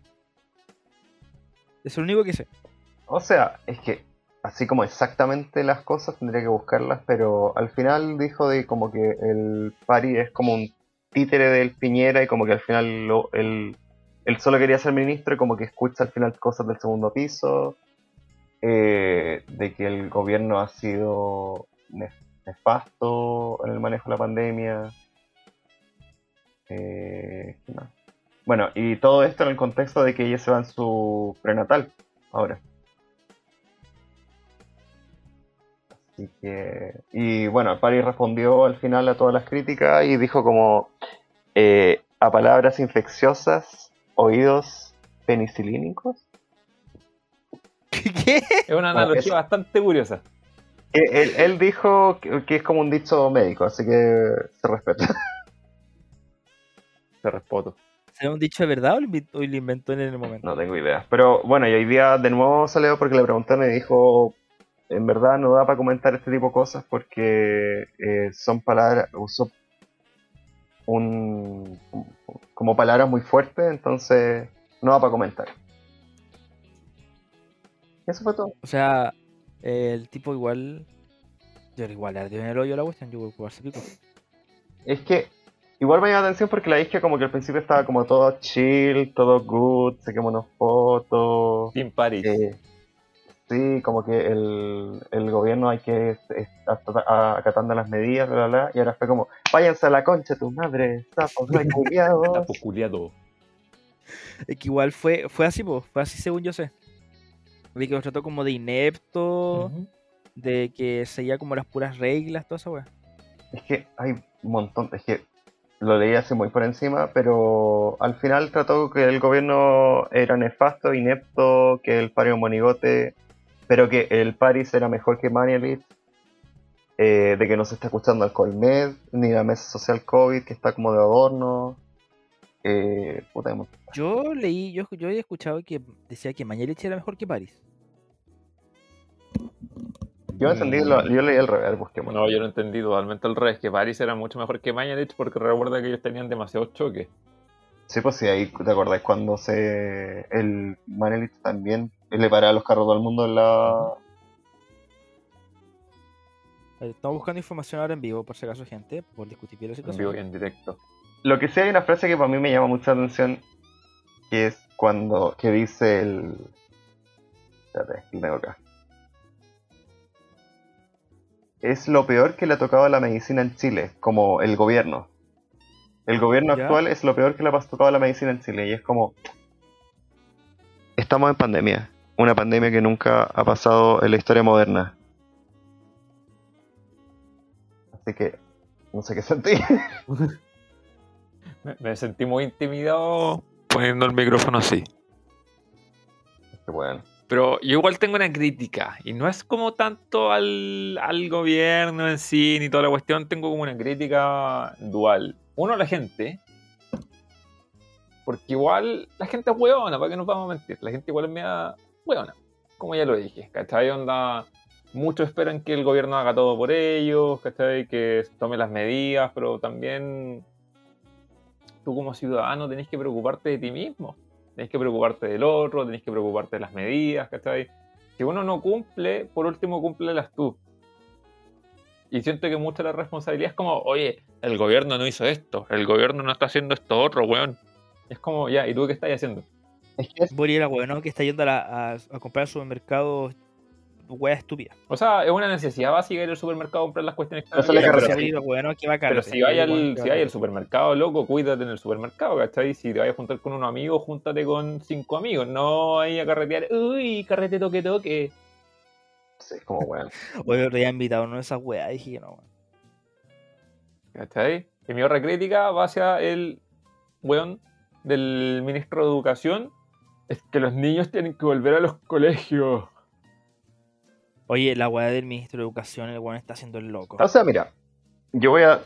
Es lo único que sé. O sea, es que así como exactamente las cosas tendría que buscarlas, pero al final dijo de como que el Pari es como un títere del Piñera y como que al final lo, él, él solo quería ser ministro y como que escucha al final cosas del segundo piso, eh, de que el gobierno ha sido nef- nefasto en el manejo de la pandemia. Eh. Bueno, y todo esto en el contexto de que ella se va en su prenatal ahora. Así que. Y bueno, Paris respondió al final a todas las críticas y dijo como. eh, a palabras infecciosas, oídos penicilínicos. ¿Qué? Es una analogía bastante curiosa. Eh, Él, él dijo que, que es como un dicho médico, así que se respeta. Te respoto. ¿Será un dicho de verdad o lo inventó, o lo inventó en el momento? No tengo idea. Pero bueno, y hoy día de nuevo salió porque le preguntaron y dijo, en verdad no da para comentar este tipo de cosas porque eh, son palabras, uso un, como palabras muy fuertes, entonces no da para comentar. Eso fue todo. O sea, el tipo igual. Yo igual le ardió en el hoyo la cuestión, yo voy a jugarse pico. Es que igual me llama la atención porque la isquia como que al principio estaba como todo chill, todo good, saquémonos fotos. Team Paris. Eh, sí, como que el, el gobierno hay que estar acatando las medidas, bla, bla, bla, y ahora fue como, váyanse a la concha tu madre, sapos reculiados. Tapo culiado. Es que igual fue, fue así, po, fue así según yo sé. Vi que los trató como de inepto, de que seguía como las puras reglas, toda esa weá. Es que hay un montón, es que lo leí así muy por encima, pero al final trató que el gobierno era nefasto, inepto, que el pari un monigote, pero que el Paris era mejor que Manielit, eh, de que no se está escuchando al Colmed, ni la mesa social COVID, que está como de adorno. Eh, puta. Yo leí, yo, yo había escuchado que decía que Mañalich era mejor que París. yo entendí, lo- yo leí el revés, busquemos. No, yo no entendí totalmente al revés, que Paris era mucho mejor que Mañalich porque recuerda que ellos tenían demasiados choques. Sí, pues sí, ahí te acordás cuando se el Manielit también le paraba los carros a todo el mundo en la, Estamos buscando información ahora en vivo, por si acaso, gente, por discutir bien la En situación. vivo y en directo. Lo que sí hay una frase que para mí me llama mucha atención, que es cuando, que dice el... Espérate, lo tengo acá. Es lo peor que le ha tocado a la medicina en Chile, como el gobierno. El gobierno ¿Ya? actual es lo peor que le ha tocado a la medicina en Chile, y es como... Estamos en pandemia, una pandemia que nunca ha pasado en la historia moderna. Así que, no sé qué sentir. Me, me sentí muy intimidado poniendo el micrófono así. Qué bueno. Pero yo igual tengo una crítica, y no es como tanto al, al gobierno en sí, ni toda la cuestión, tengo como una crítica dual. Uno a la gente, porque igual la gente es hueona, para que nos vamos a mentir, la gente igual es media hueona, como ya lo dije, ¿cachai? Onda, muchos esperan que el gobierno haga todo por ellos, ¿cachai? Que tome las medidas, pero también tú como ciudadano tenés que preocuparte de ti mismo tenés que preocuparte del otro, tenés que preocuparte de las medidas, ¿cachai? Si uno no cumple, por último cúmplelas tú. Y siento que mucha la responsabilidad es como, oye, el gobierno no hizo esto, el gobierno no está haciendo esto otro, weón. Es como, ya, ¿y tú qué estás haciendo? Es que es Boris era bueno que está yendo a, la- a- a comprar al supermercado weas estúpidas. O sea, es una necesidad básica ir al supermercado a comprar las cuestiones que pero, sí. Era bueno que va a pero si vaya al, si vaya al supermercado, loco, cuídate en el supermercado, ¿cachai? Si te vayas a juntar con unos amigos, júntate con cinco amigos, no ahí a carretear, uy, carrete toque toque. sí, es como bueno. Hoy había invitado a una de esas weas, dije no, weón. ¿Cachai? Y mi otra crítica va hacia el weón del ministro de Educación. Es que los niños tienen que volver a los colegios. Oye, la wea del ministro de Educación, el weón está haciendo el loco. O sea, mira, yo voy a.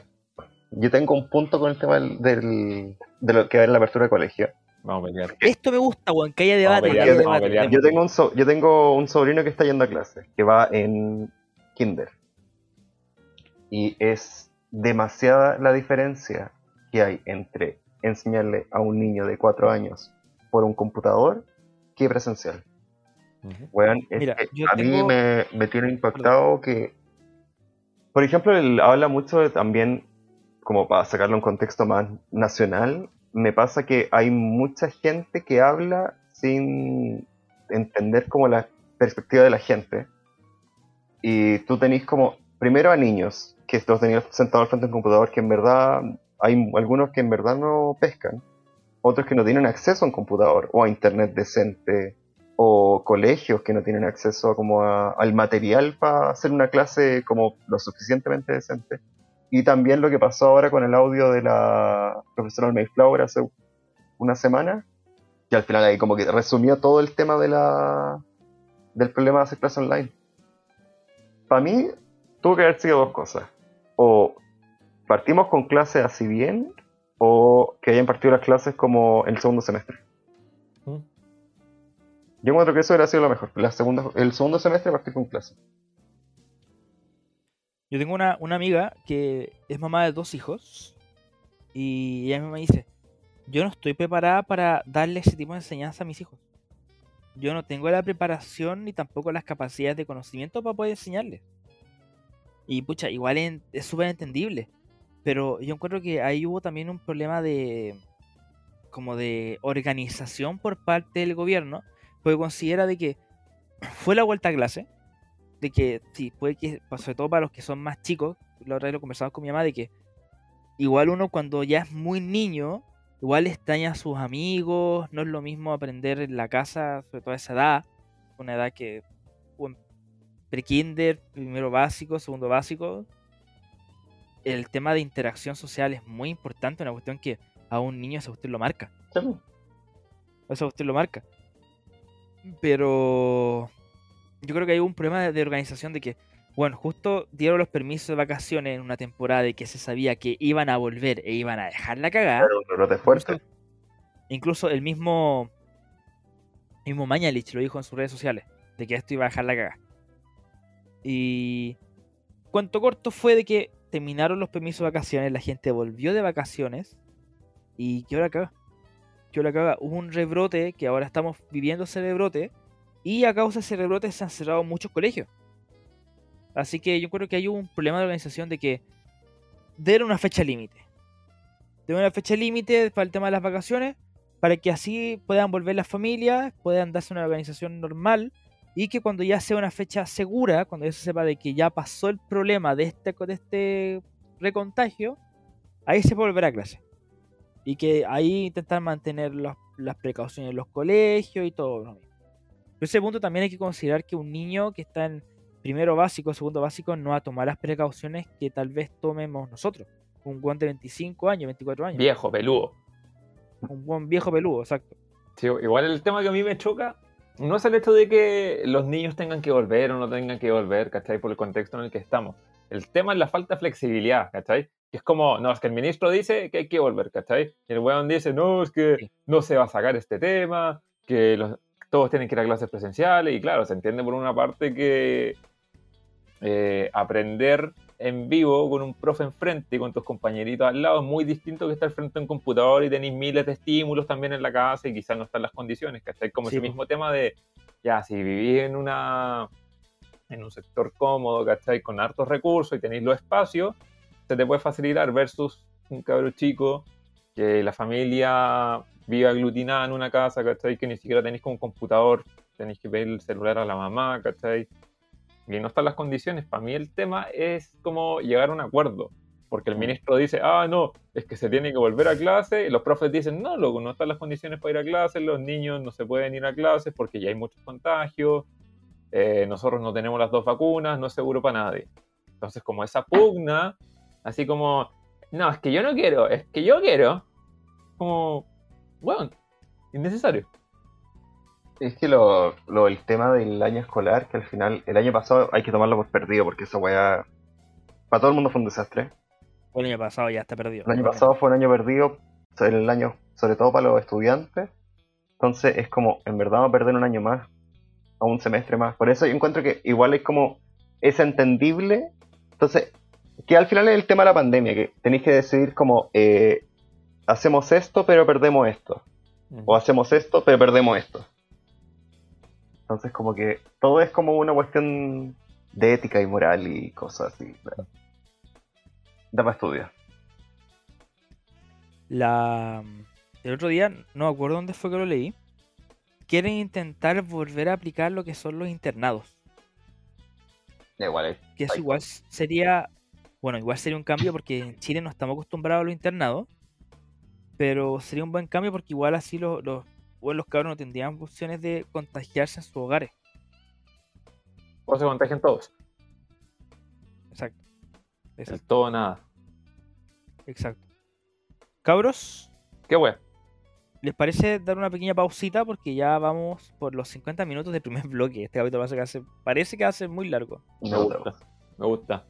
Yo tengo un punto con el tema del, del- de lo que va en la apertura de colegio. Vamos a pelear. Esto me gusta, weón, que haya Vamos a debate. que pelear, haya vamos a debate. pelear. Yo tengo un, so- yo tengo un sobrino que está yendo a clase, que va en kinder. Y es demasiada la diferencia que hay entre enseñarle a un niño de 4 años por un computador que presencial. Ujú. Weón, es Mira, que yo a mí me, me tiene impactado que, por ejemplo, él habla mucho de también, como para sacarlo en un contexto más nacional, me pasa que hay mucha gente que habla sin entender como la perspectiva de la gente. Y tú tenés como, primero a niños, que los tenías sentados al frente de un computador, que en verdad, hay algunos que en verdad no pescan, otros que no tienen acceso a un computador o a internet decente, o colegios que no tienen acceso como a- al material para hacer una clase como lo suficientemente decente. y también lo que pasó ahora con el audio de la profesora Mayflower hace una semana, que al final ahí como que resumió todo el tema de la del problema de hacer clases online. Para mí, tuvo que haber sido dos cosas. O partimos con clases así bien, o que hayan partido las clases como el segundo semestre. ¿Mm? Yo encuentro que eso hubiera sido lo mejor. La segunda, el segundo semestre partir con clases. Yo tengo una, una amiga que es mamá de dos hijos y ella me dice, yo no estoy preparada para darle ese tipo de enseñanza a mis hijos. Yo no tengo la preparación ni tampoco las capacidades de conocimiento para poder enseñarles. Y pucha, igual en- es súper entendible. Pero yo encuentro que ahí hubo también un problema de como de organización por parte del gobierno, porque considera de que fue la vuelta a clase, de que sí, puede que, sobre todo para los que son más chicos, la otra vez lo conversamos con mi mamá, de que igual uno cuando ya es muy niño, igual extraña a sus amigos, no es lo mismo aprender en la casa, sobre todo a esa edad, una edad que pre-kinder, primero básico, segundo básico, el tema de interacción social es muy importante, una cuestión que a un niño esa cuestión lo marca. Esa cuestión lo marca. Pero yo creo que hay un problema de, organización de que, bueno, justo dieron los permisos de vacaciones en una temporada de que se sabía que iban a volver e iban a dejar la cagada. Rebrote fuerte. Incluso, incluso el mismo mismo Mañalich lo dijo en sus redes sociales, de que esto iba a dejar la cagada. Y cuanto corto fue de que terminaron los permisos de vacaciones, la gente volvió de vacaciones y qué hora caga. Qué hora. Hubo un rebrote que ahora estamos viviendo ese rebrote y a causa de ese rebrote se han cerrado muchos colegios. Así que yo creo que hay un problema de organización de que den una fecha límite. Den una fecha límite para el tema de las vacaciones para que así puedan volver las familias, puedan darse una organización normal y que cuando ya sea una fecha segura, cuando ya se sepa de que ya pasó el problema de este, de este recontagio, ahí se puede volver a clase. Y que ahí intentar mantener los- las precauciones en los colegios y todo lo mismo. Pero ese punto también hay que considerar que un niño que está en primero básico, segundo básico, no va a tomar las precauciones que tal vez tomemos nosotros. Un guante de 25 años, 24 años. Viejo, peludo. Un buen viejo peludo, exacto. Sí, igual el tema que a mí me choca no es el hecho de que los niños tengan que volver o no tengan que volver, ¿cachai? Por el contexto en el que estamos. El tema es la falta de flexibilidad, ¿cachai? Que es como, no, es que el ministro dice que hay que volver, ¿cachai? Y el weón dice, no, es que no se va a sacar este tema, que los- todos tienen que ir a clases presenciales. Y claro, se entiende por una parte que eh, aprender en vivo con un profe enfrente y con tus compañeritos al lado es muy distinto que estar frente a un computador y tenéis miles de estímulos también en la casa y quizás no están las condiciones, ¿cachai? Como Sí, ese mismo tema de, ya, si vivís en una en un sector cómodo, ¿cachai? Con hartos recursos y tenéis los espacios, se te puede facilitar versus un cabro chico que la familia vive aglutinada en una casa, ¿cachai? Que ni siquiera tenéis como un computador, tenéis que pedir el celular a la mamá, ¿cachai? Y no están las condiciones. Para mí el tema es como llegar a un acuerdo. Porque el ministro dice, ah, no, es que se tiene que volver a clase. Y los profes dicen, no, loco, no están las condiciones para ir a clase. Los niños no se pueden ir a clases porque ya hay muchos contagios. eh, nosotros no tenemos las dos vacunas, no es seguro para nadie. Entonces, como esa pugna, así como, no, es que yo no quiero, es que yo quiero, como, bueno, innecesario. Es que lo, lo- el tema del año escolar, que al final, el año pasado hay que tomarlo por perdido, porque esa weá, para todo el mundo fue un desastre. El año pasado ya está perdido. El año pasado fue un año perdido, el año, sobre todo para los estudiantes. Entonces es como, en verdad vamos a perder un año más, o un semestre más. Por eso yo encuentro que igual es como, es entendible. Entonces, que al final es el tema de la pandemia, que tenéis que decidir como, eh, hacemos esto pero perdemos esto. O hacemos esto pero perdemos esto. Entonces como que todo es como una cuestión de ética y moral y cosas así. Da para estudiar. La... El otro día, no me acuerdo dónde fue que lo leí, quieren intentar volver a aplicar lo que son los internados. Igual es. Que eso igual sería, bueno, igual sería un cambio porque en Chile no estamos acostumbrados a los internados, pero sería un buen cambio porque igual así los, los, bueno, los cabros no tendrían opciones de contagiarse en sus hogares. O se contagian todos. Exacto. El Exacto. todo nada. Exacto. Cabros, ¿Qué wea? ¿les parece dar una pequeña pausita? Porque ya vamos por los 50 minutos del primer bloque. Este capítulo parece que, hace, parece que va a ser muy largo. Me gusta. Me gusta.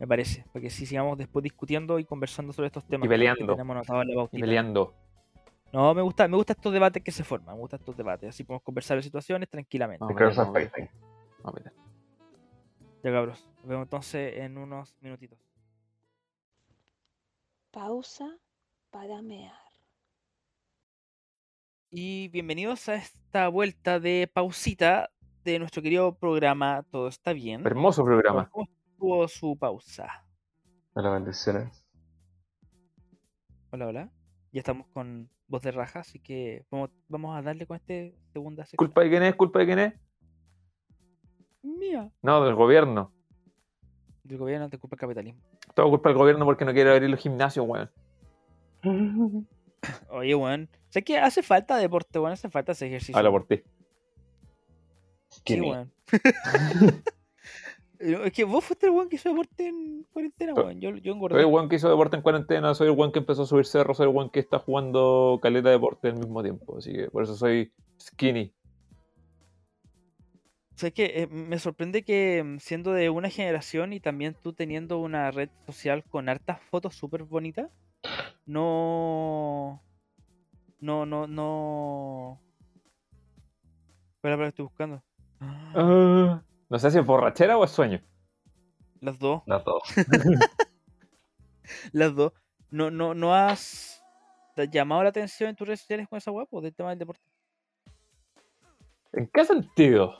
Me parece. Porque si sigamos después discutiendo y conversando sobre estos temas. Y peleando. que tenemos Y peleando. No, me gusta, me gusta estos debates que se forman. Me gustan estos debates. Así podemos conversar de situaciones tranquilamente. No, mira, mira. Mira. Ya cabros. Nos vemos entonces en unos minutitos. Pausa para mear. Y bienvenidos a esta vuelta de pausita de nuestro querido programa Todo está bien. Hermoso programa. ¿Cómo estuvo su pausa? Hola, bendiciones. Hola, hola. Ya estamos con voz de raja, así que vamos, vamos a darle con este segunda sección. ¿Culpa de quién es? ¿Culpa de quién es? mía. No, del gobierno. Del gobierno te culpa el capitalismo. Todo culpa del gobierno porque no quiere abrir los gimnasios, weón. Oye, weón. Sé que hace falta deporte, weón. Hace falta ese ejercicio. Habla por ti. Sí, weón. es que vos fuiste el weón que hizo deporte en cuarentena, Soy- weón. Yo, yo Soy engordé. el weón que hizo deporte en cuarentena, soy el weón que empezó a subir cerro, soy el weón que está jugando caleta de deporte al mismo tiempo. Así que por eso soy skinny. O sea, es que eh, me sorprende que mm, siendo de una generación y también tú teniendo una red social con hartas fotos súper bonitas, no... No, no, no... Espera, espera, estoy buscando. Ah, no sé si es borrachera o es sueño. Las dos, Las dos. las dos. No, no, no has llamado la atención en tus redes sociales con esa guapo del tema del deporte. ¿En qué sentido?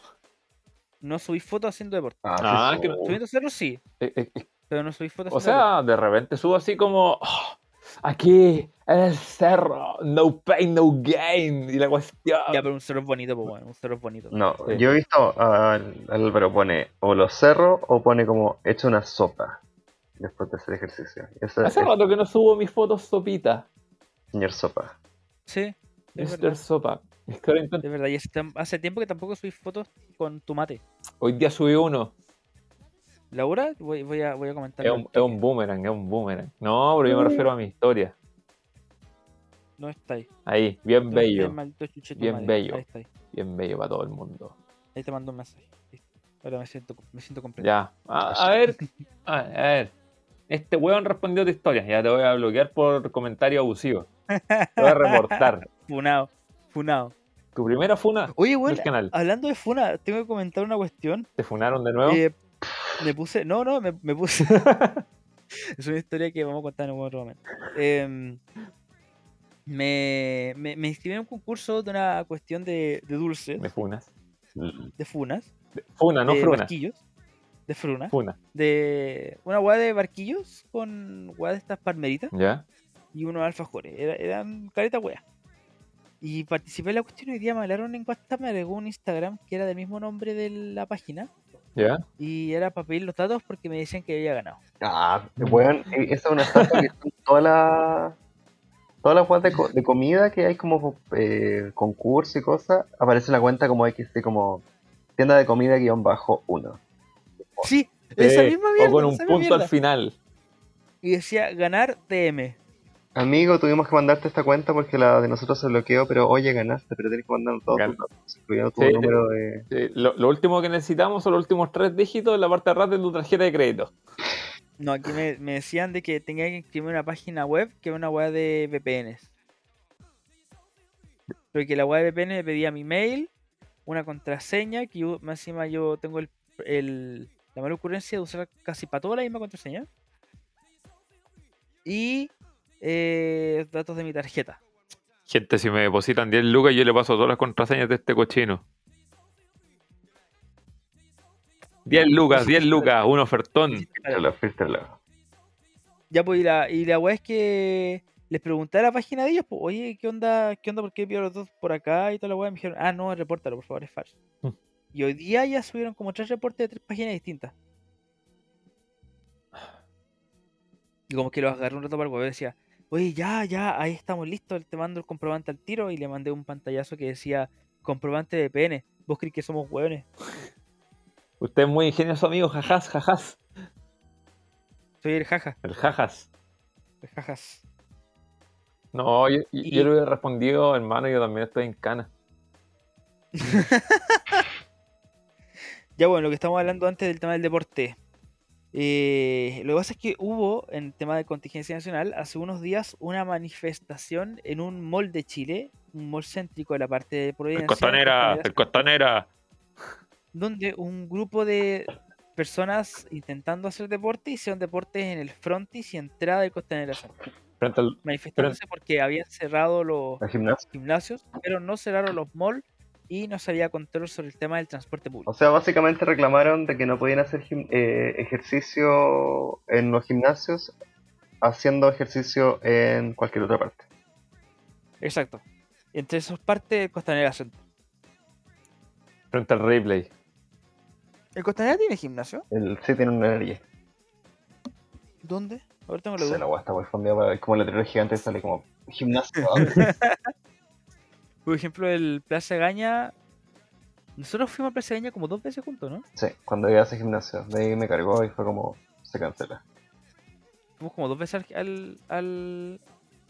No subís fotos haciendo deporte. Ah, sí, que- sí. Subiendo cerros sí, Eh, eh, eh, pero no subís fotos O haciendo deporte. sea, de repente subo así como. "Oh, aquí, en el cerro, no pain, no gain. Y la cuestión. Ya, pero un cerro es bonito, pues bueno, un cerro es bonito. No, Sí. yo he visto al Álvaro pone o los cerros o pone como hecho una sopa después de hacer ejercicio. Hace es rato que no subo mis fotos sopita. señor sopa. Sí, Mr. Sopa. Es que De verdad, y hace tiempo que tampoco subí fotos con tu mate. Hoy día subí uno. Laura, voy, voy, a, voy a comentar. Es un, es un boomerang, es un boomerang. No, pero yo me refiero a mi historia. No está ahí. Ahí, bien No bello. bien madre. bello. Ahí está ahí. Bien bello para todo el mundo. Ahí te mando un mensaje. Ahora me siento, me siento completo. Ya. A, a ver. A, a ver. Este weón respondió tu historia. Ya te voy a bloquear por comentario abusivo. Te voy a reportar. Funado. Funado. Tu primera funa Oye, del canal. hablando de Funa, tengo que comentar una cuestión. ¿Te funaron de nuevo? Eh, me puse. No, no, me, me puse. es una historia que vamos a contar en otro momento. Em, me, me, me inscribí en un concurso de una cuestión de, de dulces, Me funas. de funas, Funa, no de fruna. barquillos, de fruna, Funa. de una hueá de barquillos con hueá de estas palmeritas ¿Ya? y unos alfajores. Era, eran careta hueá. Y participé en la cuestión y hoy día me hablaron en WhatsApp, me agregó un Instagram que era del mismo nombre de la página ¿Ya? y era para pedir los datos porque me decían que había ganado. Ah, weón, eh, esa es una estafa que son todas las todas las de, co- de comida que hay como eh, concurso y cosas, aparece en la cuenta como XD, como tienda de comida guion bajo uno. Sí, esa Eh, misma mierda. o con un punto al final. Y decía ganar DM. Amigo, tuvimos que mandarte esta cuenta porque la de nosotros se bloqueó, pero oye, ganaste, pero tienes que mandarnos todos tus datos, incluyendo tu Sí, número de... Lo, lo último que necesitamos son los últimos tres dígitos en la parte de atrás de tu tarjeta de crédito. No, aquí me, me decían de que tenía que inscribirme en una página web que era una web de VPNs. Porque la web de VPN me pedía mi mail, una contraseña, que yo, más encima yo tengo el, el- la mala ocurrencia de usar casi para toda la misma contraseña. Y eh, datos de mi tarjeta. Gente, si me depositan 10 lucas, yo le paso todas las contraseñas de este cochino. 10 lucas, 10 lucas, un ofertón. Ya, pues, y la, y la weá es que les pregunté a la página de ellos, pues, oye, ¿qué onda? ¿Qué onda? ¿Por qué pido los dos por acá? Y toda la weá. Me dijeron, ah, no, repórtalo, por favor, es falso. Mm. Y hoy día ya subieron como tres reportes de tres páginas distintas. Y como que los agarré un rato para el weón, decía, oye, ya, ya, ahí estamos listos, te mando el comprobante al tiro. Y le mandé un pantallazo que decía, comprobante de PN. ¿Vos crees que somos hueones? Usted es muy ingenioso, amigo. Jajas, jajas. Soy el jaja. El jajas. Jajas. No, yo, yo- Y- yo le hubiera respondido, hermano, yo también estoy en cana. Ya bueno, lo que estamos hablando antes del tema del deporte. Eh, lo que pasa es que hubo, en tema de contingencia nacional, hace unos días una manifestación en un mall de Chile, un mall céntrico de la parte de Providencia. Costanera, costanera. donde un grupo de personas intentando hacer deporte hicieron deportes en el frontis y entrada del Costanera Centro, Frente al- manifestándose porque habían cerrado los gimnasio. gimnasios, pero no cerraron los malls y no se había control sobre el tema del transporte público. O sea, básicamente reclamaron de que no podían hacer gim- eh, ejercicio en los gimnasios haciendo ejercicio en cualquier otra parte. Exacto. Entre esas partes, el Costanera Centro. frente al replay. ¿El Costanera tiene gimnasio? El sí tiene una energía. ¿Dónde? Ahora tengo la Se duda. la weá está muy fondeada para ver como el letrero gigante sale como gimnasio. Por ejemplo, el Plaza Gaña. Nosotros fuimos a Plaza Gaña como dos veces juntos, ¿no? sí, cuando iba a ese gimnasio. De ahí me cargó y fue como se cancela. Fuimos como dos veces al, al,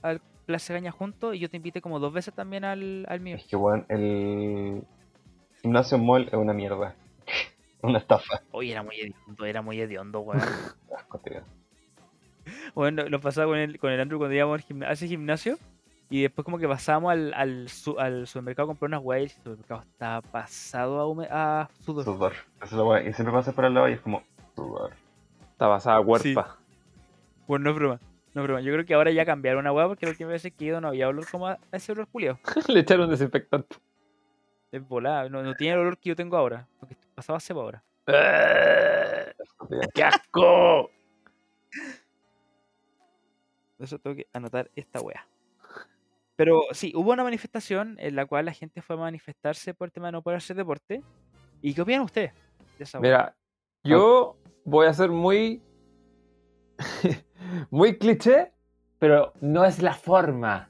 al Plaza Gaña juntos y yo te invité como dos veces también al, al mío. Es que bueno, el gimnasio mall es una mierda. una estafa. Oye, era muy hediondo, era muy hediondo, weón. Asco, tío. bueno, lo pasaba con el, con el Andrew cuando íbamos al a ese gimnasio y después como que pasamos al, al, su- al supermercado a comprar unas weas y el supermercado estaba pasado a, hume- a sudor. Sudor. Esa es la weá. Y siempre pasas por al lado y es como sudor. Está basada cuerpa. Bueno, no es broma. No es broma. Yo creo que ahora ya cambiaron una weá porque la última vez que he ido no había olor como a a ese olor culiado. Le echaron desinfectante. Es volada. No, no tiene el olor que yo tengo ahora. Porque pasaba cepa ahora. Tío. ¡Qué asco! Eso tengo que anotar esta weá. Pero sí, hubo una manifestación en la cual la gente fue a manifestarse por el tema de no poder hacer deporte. ¿Y qué opinan ustedes de esa? Mira, yo voy a ser muy. muy cliché, pero no es la forma.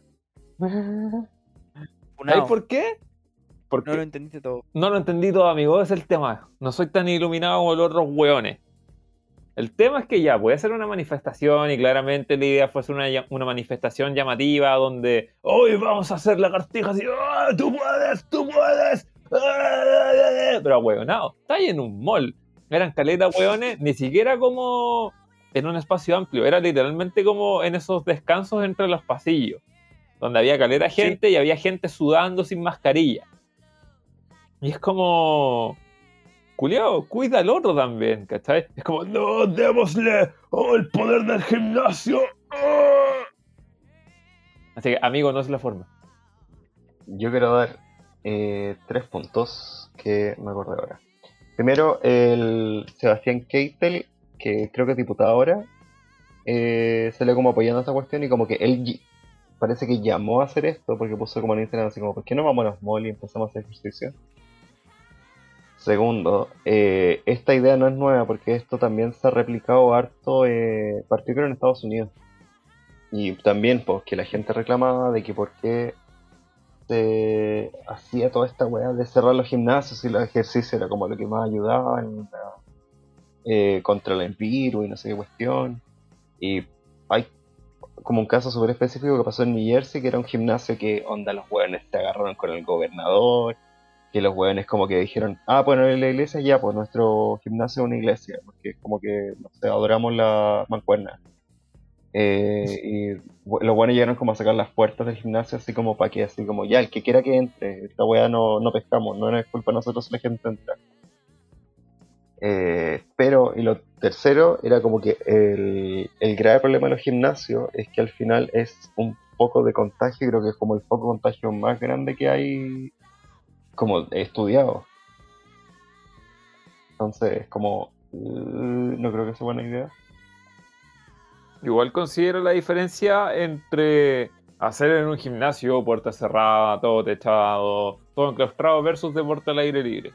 ¿Sabes por qué? Porque No lo entendiste todo. no lo entendí todo, amigo. Es el tema. No soy tan iluminado como los otros hueones. El tema es que ya, voy a hacer una manifestación y claramente la idea fue hacer una, una manifestación llamativa donde hoy vamos a hacer lagartijas y ¡Ah, tú puedes, tú puedes. ¡Ah! Pero hueonado, está ahí en un mall. Eran caletas hueones, ni siquiera como en un espacio amplio, era literalmente como en esos descansos entre los pasillos, donde había caleta Sí. gente y había gente sudando sin mascarilla. Y es como. Culeado, cuida al otro también, ¿cachai? Es como, no, démosle oh, el poder del gimnasio. ah". Así que, amigo, no es la forma. Yo quiero dar eh, tres puntos que me acordé ahora. Primero, el Sebastián Keitel, que creo que es diputado ahora, eh, salió como apoyando esta cuestión y como que él parece que llamó a hacer esto porque puso como en Instagram así como, ¿por qué no vamos a los malls y empezamos a hacer ejercicio? Segundo, eh, esta idea no es nueva porque esto también se ha replicado harto, eh, creo en Estados Unidos. Y también, pues, que la gente reclamaba de que por qué se hacía toda esta weá de cerrar los gimnasios y los ejercicios era como lo que más ayudaba eh, contra el virus y no sé qué cuestión. Y hay como un caso súper específico que pasó en New Jersey, que era un gimnasio que, onda, los weones se agarraron con el gobernador, que los weones como que dijeron, ah, bueno, en la iglesia ya, pues nuestro gimnasio es una iglesia, porque como que, no sé, adoramos la mancuerna. Eh, y los buenos llegaron como a sacar las puertas del gimnasio así como para que, así como, ya, el que quiera que entre, esta weá no, no pescamos, no es culpa de nosotros la gente entra. Eh, pero, y lo tercero, era como que el, el grave problema de los gimnasios es que al final es un poco de contagio, creo que es como el foco de contagio más grande que hay como estudiado. Entonces, es como, eh, no creo que sea buena idea. Igual considero la diferencia entre hacer en un gimnasio, puerta cerrada, todo techado, todo enclaustrado versus deporte al aire libre.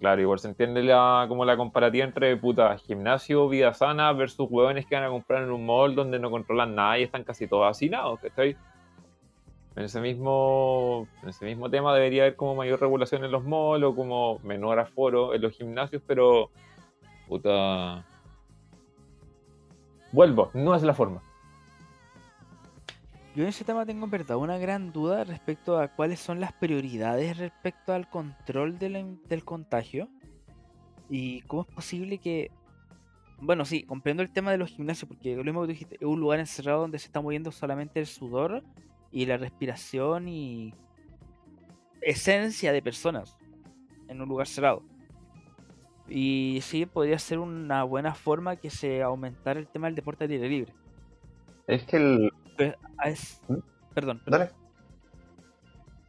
Claro, igual se entiende la, como la comparativa entre puta gimnasio, vida sana versus hueones que van a comprar en un mall donde no controlan nada y están casi todos hacinados, ¿cachai? En ese mismo, en ese mismo tema debería haber como mayor regulación en los malls o como menor aforo en los gimnasios, pero puta Vuelvo, no es la forma. Yo en ese tema tengo en verdad una gran duda respecto a cuáles son las prioridades respecto al control de la- del contagio. Y cómo es posible que... Bueno, sí, comprendo el tema de los gimnasios, porque lo mismo que tú dijiste, es un lugar encerrado donde se está moviendo solamente el sudor y la respiración y esencia de personas en un lugar cerrado. Y sí, podría ser una buena forma que se aumentara el tema del deporte al aire libre. Es que el. A es- ¿Mm? Perdón, perdón.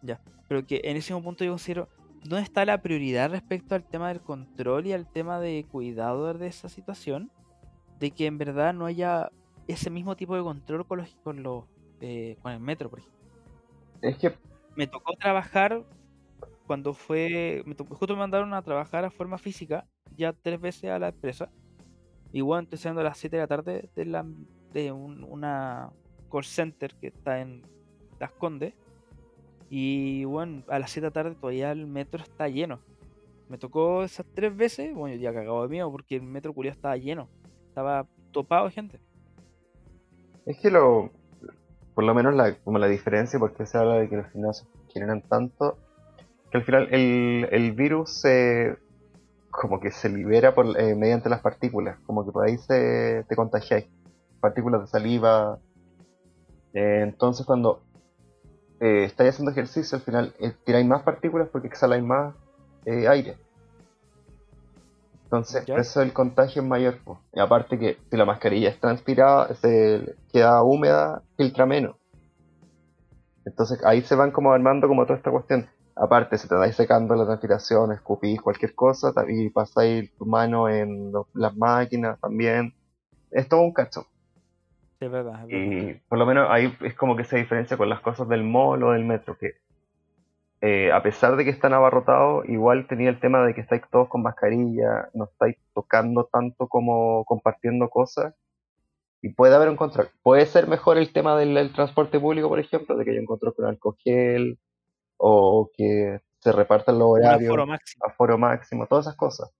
Dale. Pero que en ese mismo punto yo considero, ¿dónde está la prioridad respecto al tema del control y al tema de cuidado de esa situación? De que en verdad no haya ese mismo tipo de control con los con los eh, con el metro, por ejemplo. Es que Me tocó trabajar cuando fue, me tocó, justo me mandaron a trabajar a forma física ya tres veces a la empresa. Y bueno, estoy saliendo a las 7 de la tarde de, la, de un- una call center que está en Las Condes. Y bueno, a las 7 de la tarde todavía el metro está lleno. Me tocó esas tres veces, bueno, ya cagado de miedo porque el metro culiao estaba lleno. Estaba topado de gente. Es que lo. Por lo menos la, como la diferencia, porque se habla de que los gimnasios generan tanto, que al final el, el virus se. como que se libera por, eh, mediante las partículas, como que por ahí se, te contagiáis. Partículas de saliva. Eh, entonces cuando eh, estáis haciendo ejercicio, al final eh, tiráis más partículas porque exhaláis más eh, aire. Entonces, Ya. eso el contagio es mayor. po. Y aparte que si la mascarilla es transpirada, se queda húmeda, filtra menos. Entonces ahí se van como armando como toda esta cuestión. Aparte, si te dais secando la transpiración, escupís cualquier cosa y pasáis tu mano en lo- las máquinas también. Es todo un cacho. Sí, es verdad. es verdad. Y por lo menos ahí es como que se diferencia con las cosas del mall o del metro, que eh, a pesar de que están abarrotados, igual tenía el tema de que estáis todos con mascarilla, no estáis tocando tanto como compartiendo cosas, y puede haber un control. Puede ser mejor el tema del, del transporte público, por ejemplo, de que haya un control con alcohol gel, o que se repartan los horarios, aforo máximo. aforo máximo, todas esas cosas.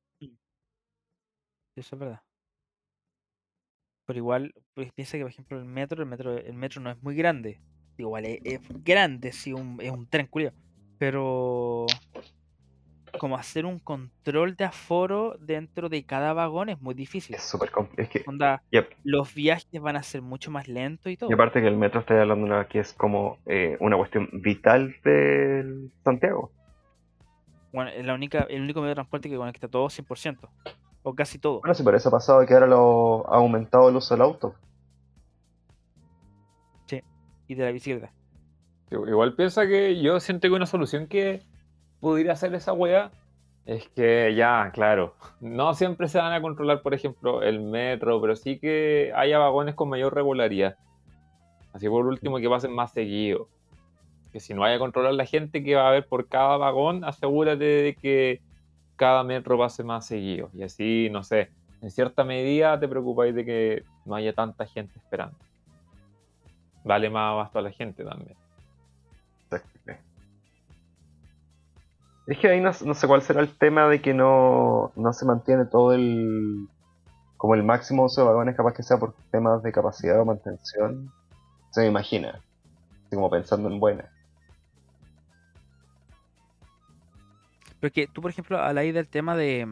Eso es verdad. Pero igual, pues piensa que por ejemplo el metro, el metro, el metro no es muy grande. Igual es, es grande, sí, un, es un tren, culiao. Pero como hacer un control de aforo dentro de cada vagón es muy difícil. Es súper complejo. Es que, Onda, yep. los viajes van a ser mucho más lentos y todo. Y aparte que el metro estoy hablando de que es como eh, una cuestión vital de Santiago. Bueno, es la única, el único medio de transporte que conecta todo 100%. O casi todo. Bueno, sí, por eso ha pasado que ahora lo ha aumentado el uso del auto. Y de la bicicleta. Igual piensa que yo siento que una solución que pudiera hacer esa wea es que ya, claro, no siempre se van a controlar, por ejemplo, el metro, pero sí que haya vagones con mayor regularidad. Así por último que pasen más seguido. Que si no vaya a controlar la gente que va a haber por cada vagón, asegúrate de que cada metro pase más seguido. Y así, no sé, en cierta medida te preocupáis de que no haya tanta gente esperando. Dale más abasto a la gente también. Es que ahí no, sé cuál será el tema de que no, no se mantiene todo el. como el máximo uso de vagones, capaz que sea por temas de capacidad o mantención. Se me imagina. Así como pensando en buena. Pero que tú, por ejemplo, habláis del tema de,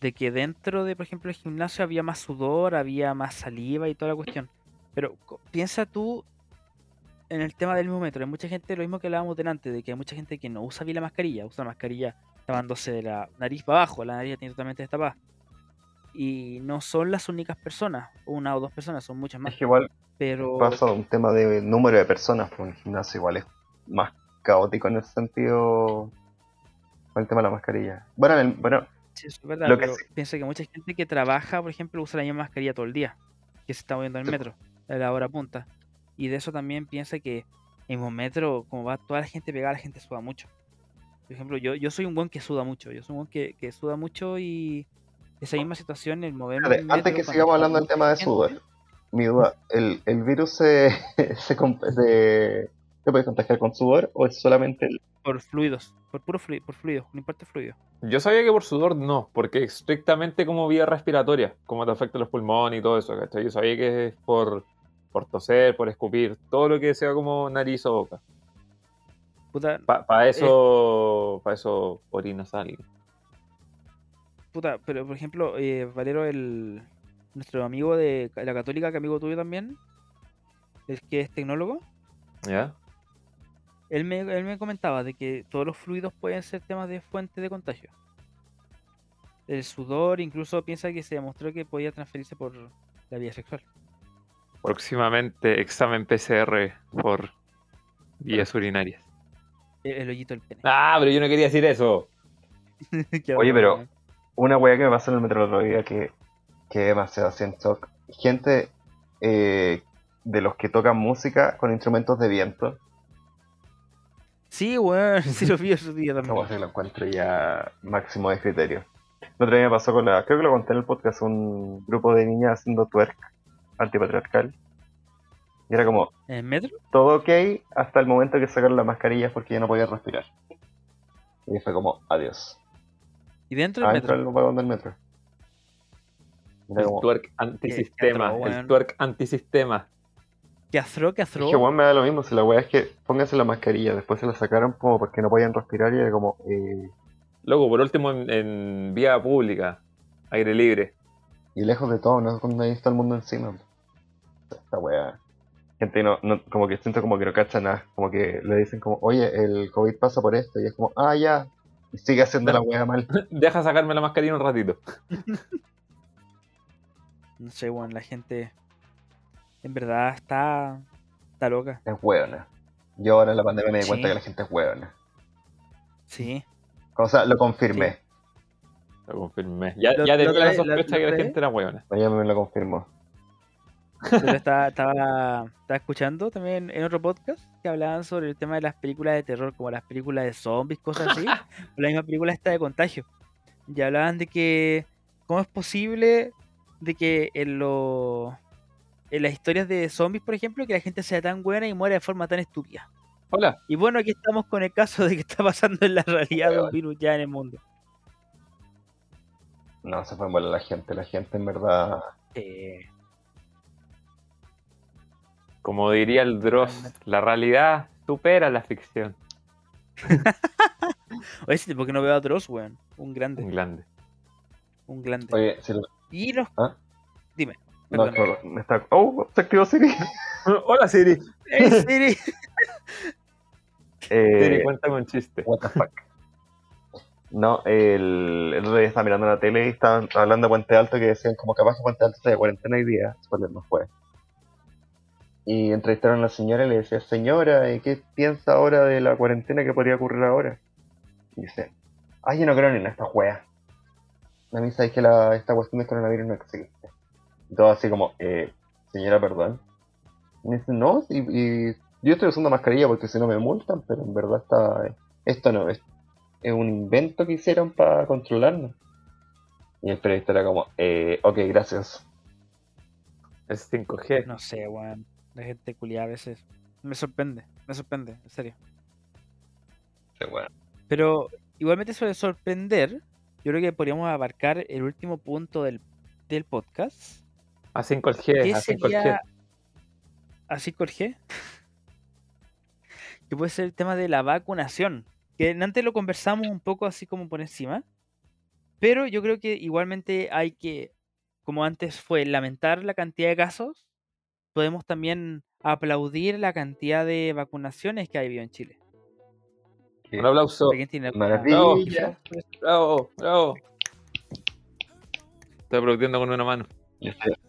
de que dentro de, por ejemplo, el gimnasio había más sudor, había más saliva y toda la cuestión. Pero piensa tú en el tema del mismo metro. Hay mucha gente, lo mismo que hablábamos delante, de que hay mucha gente que no usa bien la mascarilla, usa la mascarilla tapándose de la nariz para abajo, la nariz tiene totalmente destapada. Y no son las únicas personas, una o dos personas, son muchas más. Es que igual Pero pasa un tema de número de personas, en el gimnasio igual es más caótico en ese sentido con el tema de la mascarilla. Bueno, en el- bueno Sí, eso es verdad, Lo que sí- piensa que mucha gente que trabaja, por ejemplo, usa la misma mascarilla todo el día, que se está moviendo en el metro, a la hora punta. Y de eso también piensa que en un metro, como va toda la gente pegada, la gente suda mucho. Por ejemplo, yo, yo soy un buen que suda mucho, yo soy un buen que, que suda mucho y esa misma situación, el moverme el antes que sigamos hablando del tema de gente, sudor, mi duda, ¿el, el virus se, se, se, se puede contagiar con sudor o es solamente el... Por fluidos, por puro fluido, por fluido, no importa fluido. Yo sabía que por sudor no, porque estrictamente como vía respiratoria, como te afecta los pulmones y todo eso, ¿cachai? Yo sabía que es por por toser, por escupir, todo lo que sea como nariz o boca. Puta, Para eso, para eso orina sale. puta, pero por ejemplo, eh, Valero, el nuestro amigo de la católica, que amigo tuyo también, el que es tecnólogo, ¿Ya? él me, él me comentaba de que todos los fluidos pueden ser temas de fuente de contagio. El sudor incluso piensa que se demostró que podía transferirse por la vía sexual. Próximamente examen PCR por vías urinarias. El, el hoyito del pene. Ah, pero yo no quería decir eso. Oye, pero- weón. Una weá que me pasó en el metro el otro día que, que demasiado así en shock. Gente eh, de los que tocan música con instrumentos de viento. Sí, weón, sí lo vi esos días también. weá sí lo encuentro ya máximo de criterio. El otro día me pasó con la. Creo que lo conté en el podcast. Un grupo de niñas haciendo twerk antipatriarcal. Y era como, ¿En el metro? todo ok hasta el momento que sacaron las mascarillas porque ya no podía respirar. Y fue como, adiós. ¿Y dentro del Adentro metro? del vagón del metro. Era El como, twerk antisistema. atroz, El weón. twerk antisistema. ¿Qué afro? ¿Qué afro? Es que weón me da lo mismo, si la weá es que pónganse la mascarilla, después se la sacaron como porque no podían respirar y era como, eh, Luego, por último, en, en vía pública, aire libre. y lejos de todo, no cuando ahí está el mundo encima. Esta weá. Gente no, no, como que siento como que no cacha nada, como que le dicen como, oye, el COVID pasa por esto, y es como, ah, ya, y sigue haciendo la weá mal. Deja sacarme la mascarilla un ratito. No sé, weón, la gente en verdad está, está loca. Es weona. Yo ahora en la pandemia me di cuenta que la gente es weona. Sí. O sea, lo confirmé. Lo confirmé. Ya, ya tenía la sospecha que la gente era buena. Ella me lo confirmó. Pero estaba, estaba, estaba escuchando también en otro podcast que hablaban sobre el tema de las películas de terror, como las películas de zombies, cosas así. la misma película esta de contagio. Y hablaban de que, ¿cómo es posible de que en, lo, en las historias de zombies, por ejemplo, que la gente sea tan buena y muera de forma tan estúpida? Hola. Y bueno, aquí estamos con el caso de que está pasando en la realidad de un virus ya en el mundo. No, se fue en bola la gente. La gente en verdad. Eh, Como diría el Dross, la realidad supera la ficción. oye, sí, porque no veo a Dross, weón. Un grande, Un grande. un grande. Oye, si lo- Y nos... ¿Ah? Dime. No, me está. ¡Oh! Se activó Siri. Hola Siri. ¡Ey, Siri! Eh, Siri, cuéntame un chiste. What the fuck. No, el, el otro día estaba mirando la tele y estaban hablando de Puente Alto que decían como capaz que Puente Alto está de cuarentena hoy día, spoiler no fue. Y entrevistaron a la señora y le decía, señora, ¿y ¿qué piensa ahora de la cuarentena que podría ocurrir ahora? Y dice, ay, yo no creo ni en esta wea. A mí sabéis que la, esta cuestión del coronavirus no existe. Y todo así como, eh, señora, perdón. Y me dice, no, y, y yo estoy usando mascarilla porque si no me multan, pero en verdad está, esto no es, es un invento que hicieron para controlarnos. Y el periodista era como, eh, ok, gracias. Es 5G. No sé, weón. La gente culiada a veces. Me sorprende, me sorprende, en serio. Pero igualmente suele sorprender. Yo creo que podríamos abarcar el último punto del, del podcast. A 5G. ¿Qué A 5G. sería así Jorge? que puede ser el tema de la vacunación. Que antes lo conversamos un poco así como por encima. Pero yo creo que igualmente hay que, como antes fue, lamentar la cantidad de casos. Podemos también aplaudir la cantidad de vacunaciones que ha habido en Chile. Un aplauso. ¿Alguien tiene? Bravo, bravo. Estoy aplaudiendo con una mano.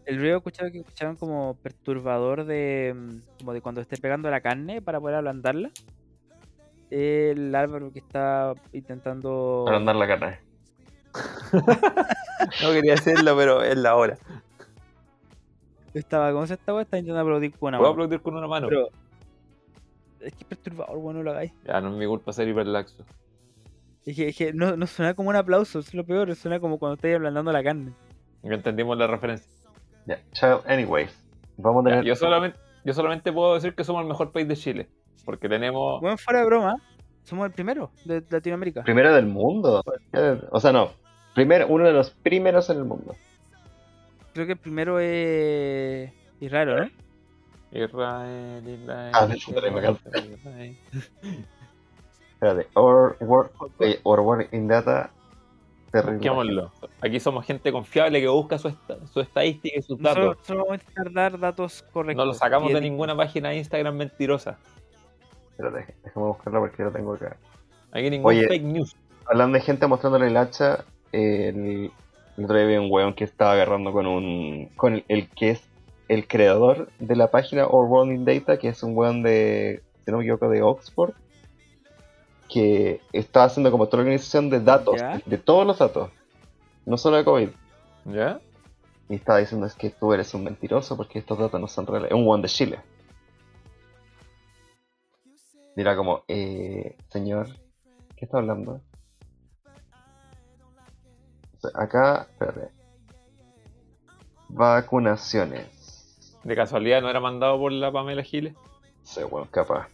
El ruido escuchado que escucharon como perturbador de mm, como de cuando esté pegando la carne para poder ablandarla. El Álvaro que está intentando para andar la carne. No quería decirlo, pero es la hora. Estaba, ¿cómo se está? Está intentando aplaudir con una Puedo mano. aplaudir con una mano. Pero es que es perturbador, bueno, no lo hagáis. Ya, no es mi culpa ser hiperlaxo. Es que, es que no, no suena como un aplauso, es lo peor, suena como cuando estáis ablandando la carne. Ya entendimos la referencia. Ya, chao, anyways. Vamos a Ya, tener. yo, solamente, yo solamente puedo decir que somos el mejor país de Chile. Porque tenemos. Bueno, fuera de broma, somos el primero de Latinoamérica. Primero del mundo. O sea, no. Primero, uno de los primeros en el mundo. Creo que el primero es, raro, ¿no? Israel, Israel. Ah, de hecho, la Israel, me Israel. Espérate, or, word, eh, or in data. Terrible. Busquémoslo. Aquí somos gente confiable que busca su, esta- su estadística y sus datos. Nosotros solo vamos a intentar dar datos correctos. No lo sacamos de ninguna página de Instagram mentirosa. Espérate, déjame buscarla porque lo tengo acá. Aquí ningún Oye. fake news. Hablando de gente mostrándole el hacha, eh, el, el otro día vi un weón que estaba agarrando con un. con el, el que es el creador de la página Or World in Data, que es un weón de. si no me equivoco, de Oxford. Que estaba haciendo como toda la organización de datos, ¿Ya? de, todos los datos, no solo de COVID. ¿Ya? Y estaba diciendo es que tú eres un mentiroso porque estos datos no son reales. Es un one de Chile. Era como, eh, señor, ¿qué está hablando? Acá, espérate. Vacunaciones. De casualidad no era mandado por la Pamela Giles. Sí, bueno, capaz.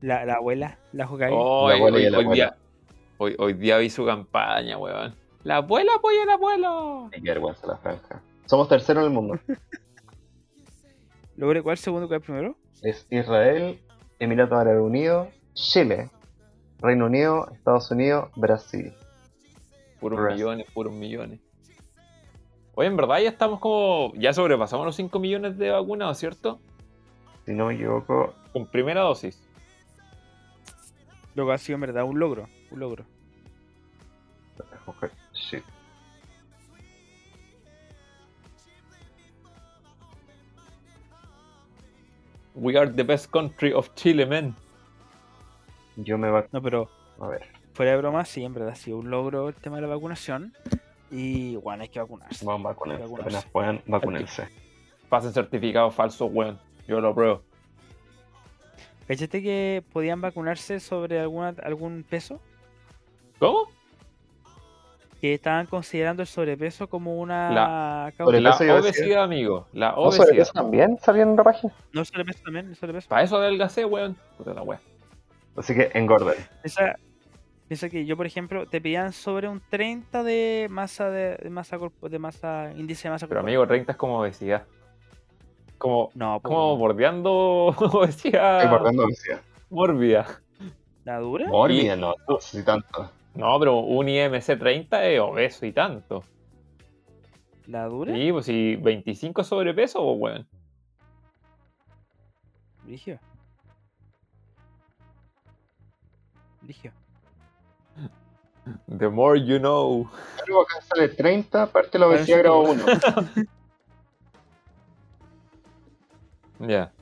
La, la abuela, la jugáis. Oh, La hoy, abuela y hoy- el hoy abuelo. día, hoy, hoy día vi su campaña, weón. La abuela apoya al abuelo. Qué vergüenza la franja. Somos terceros en el mundo. ¿Logré cuál segundo cuál primero? Es Israel, Emiratos Árabes Unidos, Chile, Reino Unido, Estados Unidos, Brasil. Puros Rest. millones, puros millones. Oye, en verdad ya estamos como. Ya sobrepasamos los 5 millones de vacunados, ¿cierto? Si no me equivoco, Con primera dosis. Lo que ha sido en verdad un logro. Un logro. Ok, shit. We are the best country of Chile, man. Yo me va No, pero a ver. Fuera de broma, sí, en verdad ha sido un logro el tema de la vacunación. Y bueno, hay que vacunarse. Vamos a vacunarse. Vacunarse. Apenas puedan, vacunarse. Pasen certificados falsos, weón. Yo lo pruebo. ¿Cachaste que podían vacunarse sobre alguna, algún peso? ¿Cómo? Que estaban considerando el sobrepeso como una La- causa. La Sobrepeso obesidad, amigo. La ¿No obesidad. eso también salió en la página? No, el sobrepeso también, el sobrepeso. Para eso adelgacé, weón. Puta la weón. Así que engorden. Esa, piensa que yo, por ejemplo, te pedían sobre un 30 de masa de, de masa corpo- de masa índice de masa Pero corporal. amigo, 30 es como obesidad. Como, no, pues, como bordeando obesidad Estoy guardando obesidad. mórbida. ¿la dura? Mórbida, no, si tanto. No, pero un IMC 30 es obeso y tanto. ¿La dura? Sí, pues si 25 es sobrepeso, pues weón. Ligio. Ligio. The more you know. Pero acá sale 30, parte la obesidad grado 1. Ya.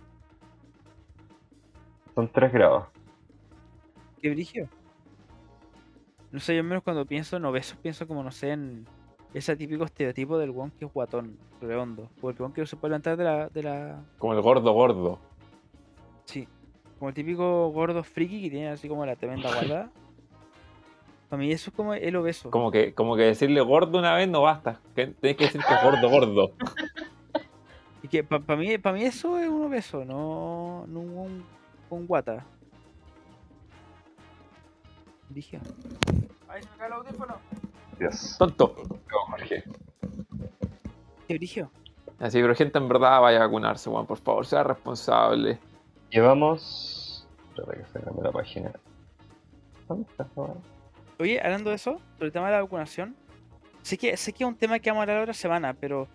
Son 3 grados. ¿Qué brigio? No sé, yo al menos cuando pienso en obesos pienso como, no sé, en ese típico estereotipo del guan que es guatón, redondo. O el guan que no se puede levantar de la, de la... Como el gordo gordo. Sí. Como el típico gordo friki que tiene así como la tremenda guarda. Para mí eso es como el obeso. Como que, como que decirle gordo una vez no basta. Tienes que decir que es gordo gordo. Y que para mí, pa' mí eso es un obeso, no, no un, un guata. Dije. Ay, se me cae el audífono. Dios. Tonto. No, Jorge. ¿Qué brigio? Así, pero gente en verdad vaya a vacunarse, weón. Por favor, sea responsable. Llevamos. Espera que se la página. ¿Dónde está weá? Oye, hablando de eso, sobre el tema de la vacunación, sé que, sé que es un tema que vamos a hablar la otra semana, pero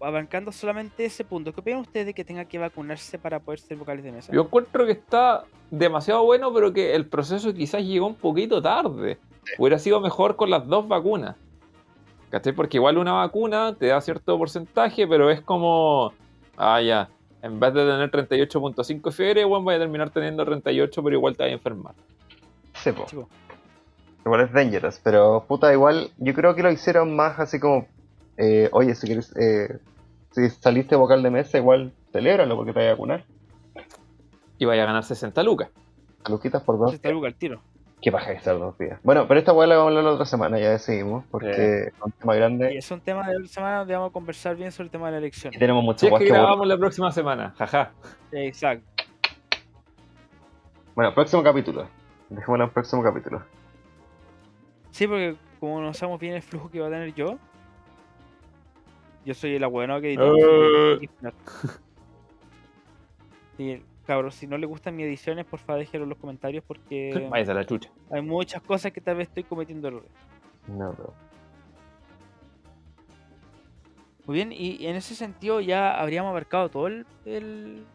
abarcando solamente ese punto, ¿qué opinan ustedes de que tenga que vacunarse para poder ser vocales de mesa? Yo encuentro que está demasiado bueno, pero que el proceso quizás llegó un poquito tarde. Hubiera sido mejor con las dos vacunas. ¿Cachai? Porque igual una vacuna te da cierto porcentaje, pero es como. Ah, ya. En vez de tener 38.5 fiebre, bueno, voy a terminar teniendo 38, pero igual te vas a enfermar. Sí, po. Chico, Igual es dangerous, pero puta, igual yo creo que lo hicieron más así como, eh, oye, si quieres, eh, si saliste vocal de mesa, igual celébralo porque te voy a vacunar. Y vaya a ganar 60 lucas. Luquitas por dos. se está al tiro. Qué paja que ser dos días. Bueno, pero esta weá la vamos a hablar la otra semana, ya decidimos, porque es un tema Y grande es un tema de la semana donde vamos a conversar bien sobre el tema de la elección. y tenemos mucho Si es que grabamos la próxima semana, jaja. Exacto. Bueno, próximo capítulo. Dejémoslo en el próximo capítulo. Sí, porque como no sabemos bien el flujo que va a tener yo, yo soy el abuelo que editó. Eh. Sí, cabros, si no le gustan mis ediciones, por favor déjenlo en los comentarios porque Váyase a la chucha. hay muchas cosas que tal vez estoy cometiendo errores. No, bro. Muy bien, y en ese sentido ya habríamos abarcado todo el, el-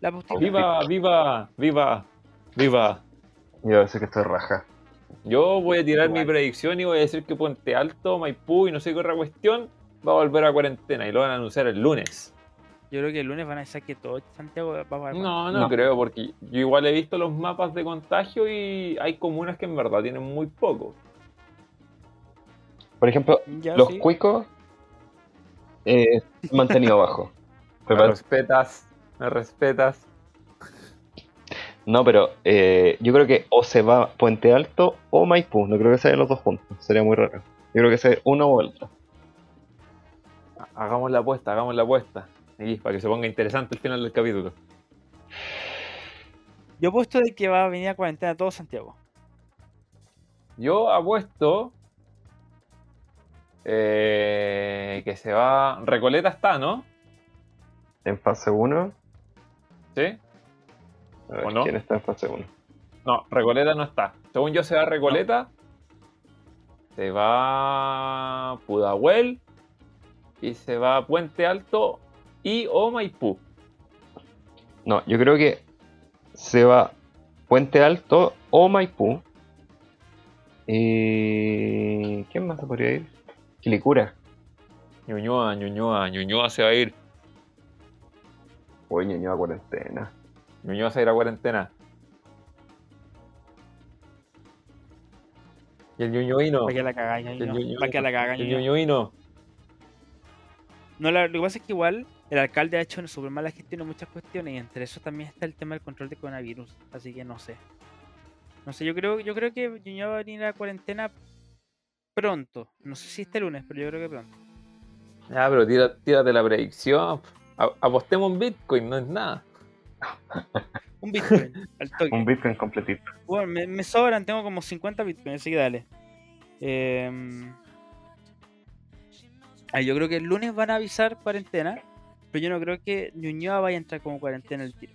la. ¡Viva, viva, viva, viva! Yo a decir que estoy raja. Yo voy a tirar mi predicción y voy a decir que Puente Alto, Maipú y no sé qué otra cuestión va a volver a cuarentena y lo van a anunciar el lunes. Yo creo que el lunes van a decir que todo Santiago va a parar. No, no, No. creo, porque yo igual he visto los mapas de contagio y hay comunas que en verdad tienen muy poco. Por ejemplo, Ya, los sí. cuicos eh, mantenido bajo. Me respetas, me respetas. No, pero eh, yo creo que o se va Puente Alto o Maipú. No creo que sean los dos juntos. Sería muy raro. Yo creo que sea uno o el otro. Hagamos la apuesta, hagamos la apuesta. Aquí, para que se ponga interesante el final del capítulo. Yo he puesto de que va a venir a cuarentena todo Santiago. Yo apuesto eh, que se va. Recoleta está, ¿no? En fase 1. ¿Sí? A ver, ¿O no? ¿quién está en fase 1? No, Recoleta no está. Según yo se va Recoleta. Se va Pudahuel. Y se va Puente Alto y o Maipú. No, yo creo que se va Puente Alto o Maipú. Y. ¿Quién más se podría ir? Quilicura. Ñuñoa, Ñuñoa, Ñuñoa se va a ir. Uy, ñoño a cuarentena. Va a ir a cuarentena. Y el Ñuñoino. Para que la no. ñoño- Para que la cagáis, El no. Lo que pasa es que igual el alcalde ha hecho una súper mala gestión en muchas cuestiones y entre eso también está el tema del control de coronavirus. Así que no sé. No sé, yo creo, yo creo que Ñuñoa va a venir a cuarentena pronto. No sé si este lunes, pero yo creo que pronto. Ya, pero tírate la predicción. A- apostemos en Bitcoin, no es nada. Un Bitcoin, al toque. Un Bitcoin completito. Bueno, me, me sobran, tengo como 50 bitcoins, así que dale. Em, ah, yo creo que el lunes van a avisar cuarentena, pero yo no creo que Ñuñoa vaya a entrar como cuarentena el tiro.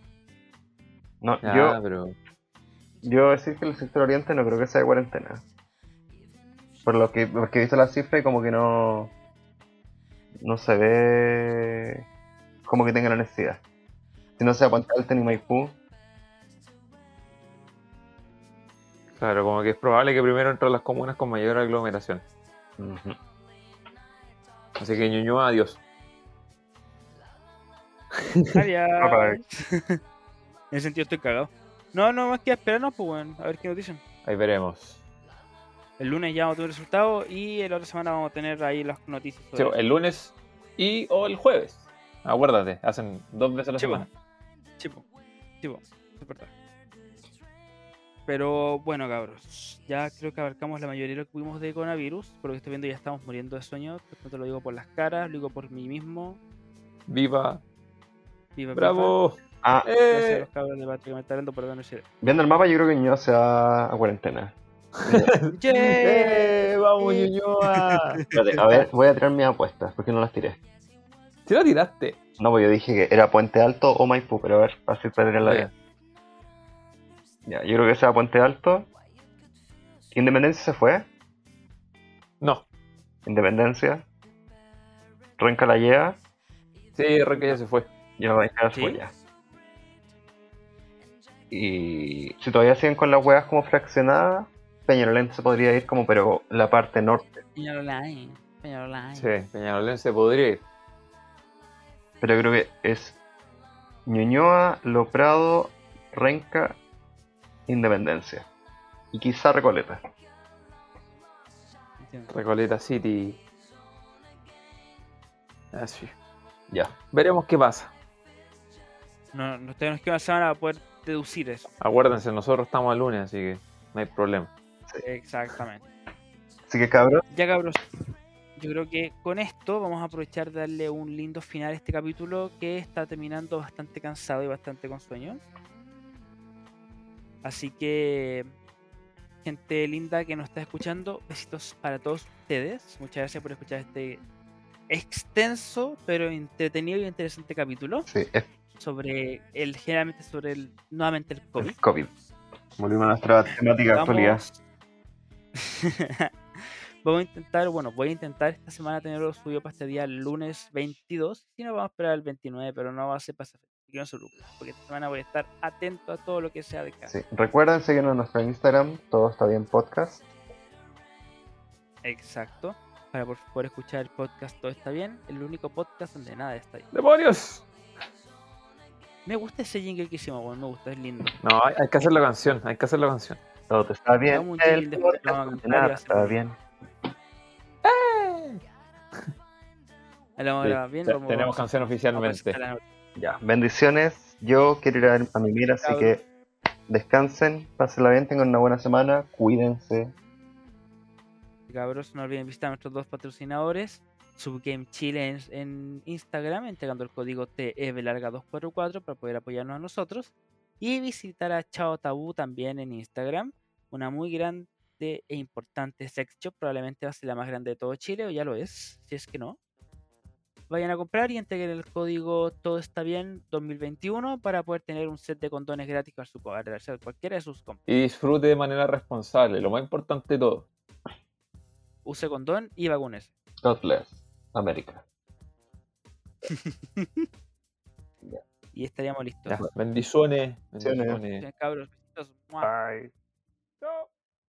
No, yo, pero. yo decir que el sector oriente no creo que sea de cuarentena. Por lo que, porque he visto la cifra y como que no. No se ve como que tenga la necesidad. Si no sea Puente Alto ni Maipú, Claro, como que es probable que primero entren las comunas con mayor aglomeración. Así que Ñuñoa, adiós. Adiós. Bye, en ese sentido estoy cagado. No, no más que esperarnos, pues bueno, a ver qué nos dicen. Ahí veremos. El lunes ya vamos a tener resultados y la otra semana vamos a tener ahí las noticias. Sí, el lunes y o el jueves. Acuérdate, hacen dos veces a la Sí, semana. Chipo, chipo, es verdad. Pero bueno, cabros, ya creo que abarcamos la mayoría de lo que pudimos de coronavirus. Por lo que estoy viendo, ya estamos muriendo de sueño. No te lo digo por las caras, lo digo por mí mismo. Viva, Viva, viva. bravo. Ah, Gracias a Eh. los cabros de Patria que me dando por ese- viendo el mapa yo creo que Ñuñoa se va a cuarentena. ¡Yay! ¡Eh! ¡Vamos, Ñuñoa! Espérate, a ver, voy a tirar mis apuestas, porque no las tiré. ¿Sí la tiraste? No, pues yo dije que era Puente Alto o Maipú, pero a ver, así para tirarla bien. Ya, yo creo que sea Puente Alto. Independencia se fue. No. Independencia. Renca la lleva. Sí, Renca ya se fue. Ya va a quedar ¿Sí? fue ya. Y si todavía siguen con las huevas como fraccionadas, Peñalolén se podría ir como, pero la parte norte. Peñalolén, Peñalolén. Sí, Peñalolén se podría ir. Pero creo que es Ñuñoa, Lo Prado, Renca, Independencia. Y quizá Recoleta. Recoleta City. Así. Ya. Veremos qué pasa. No, no, queda una semana para poder deducir eso. Acuérdense, nosotros estamos el lunes, así que no hay problema. Exactamente. Así que cabros, Ya cabros, yo creo que con esto vamos a aprovechar de darle un lindo final a este capítulo que está terminando bastante cansado y bastante con sueño. Así que, gente linda que nos está escuchando, besitos para todos ustedes. Muchas gracias por escuchar este extenso pero entretenido y interesante capítulo. sí, es- sobre el, generalmente sobre el, nuevamente el COVID. El COVID. Volvimos a nuestra temática de actualidad. Vamos... A intentar, bueno, voy a intentar esta semana tenerlo subido para este día el lunes 22. Si no, vamos a esperar el 29, pero no va a ser para no se porque esta semana voy a estar atento a todo lo que sea de casa. Sí. Recuerden seguirnos en nuestro Instagram, todo está bien podcast. Exacto. Para por poder escuchar el podcast Todo está bien, el único podcast donde nada está bien. ¡Demonios! Me gusta ese jingle que hicimos, bueno, me gusta, es lindo. No, hay, hay que hacer la canción, hay que hacer la canción. Todo está bien. El podcast nada hacemos- está bien. Sí, bien, tenemos canción oficialmente. la. Ya, bendiciones. Yo quiero ir a, a mimir, así Cabros. que descansen, pásenla bien, tengan una buena semana, cuídense. Cabros, no olviden visitar a nuestros dos patrocinadores. Subgame Chile en, en Instagram, entregando el código TEVLarga244 para poder apoyarnos a nosotros. Y visitar a Chao Tabú también en Instagram, una muy grande e importante sex shop, probablemente va a ser la más grande de todo Chile, o ya lo es, si es que no. Vayan a comprar y entreguen el código Todo está bien 2021 para poder tener un set de condones gratis para su poder realizar cualquiera de sus compras. Y disfrute de manera responsable, lo más importante de todo. Use condón y vacúnese. God bless. América. Y estaríamos listos. Ya, bendiciones. Bendiciones. bendiciones. Cabros. Bye.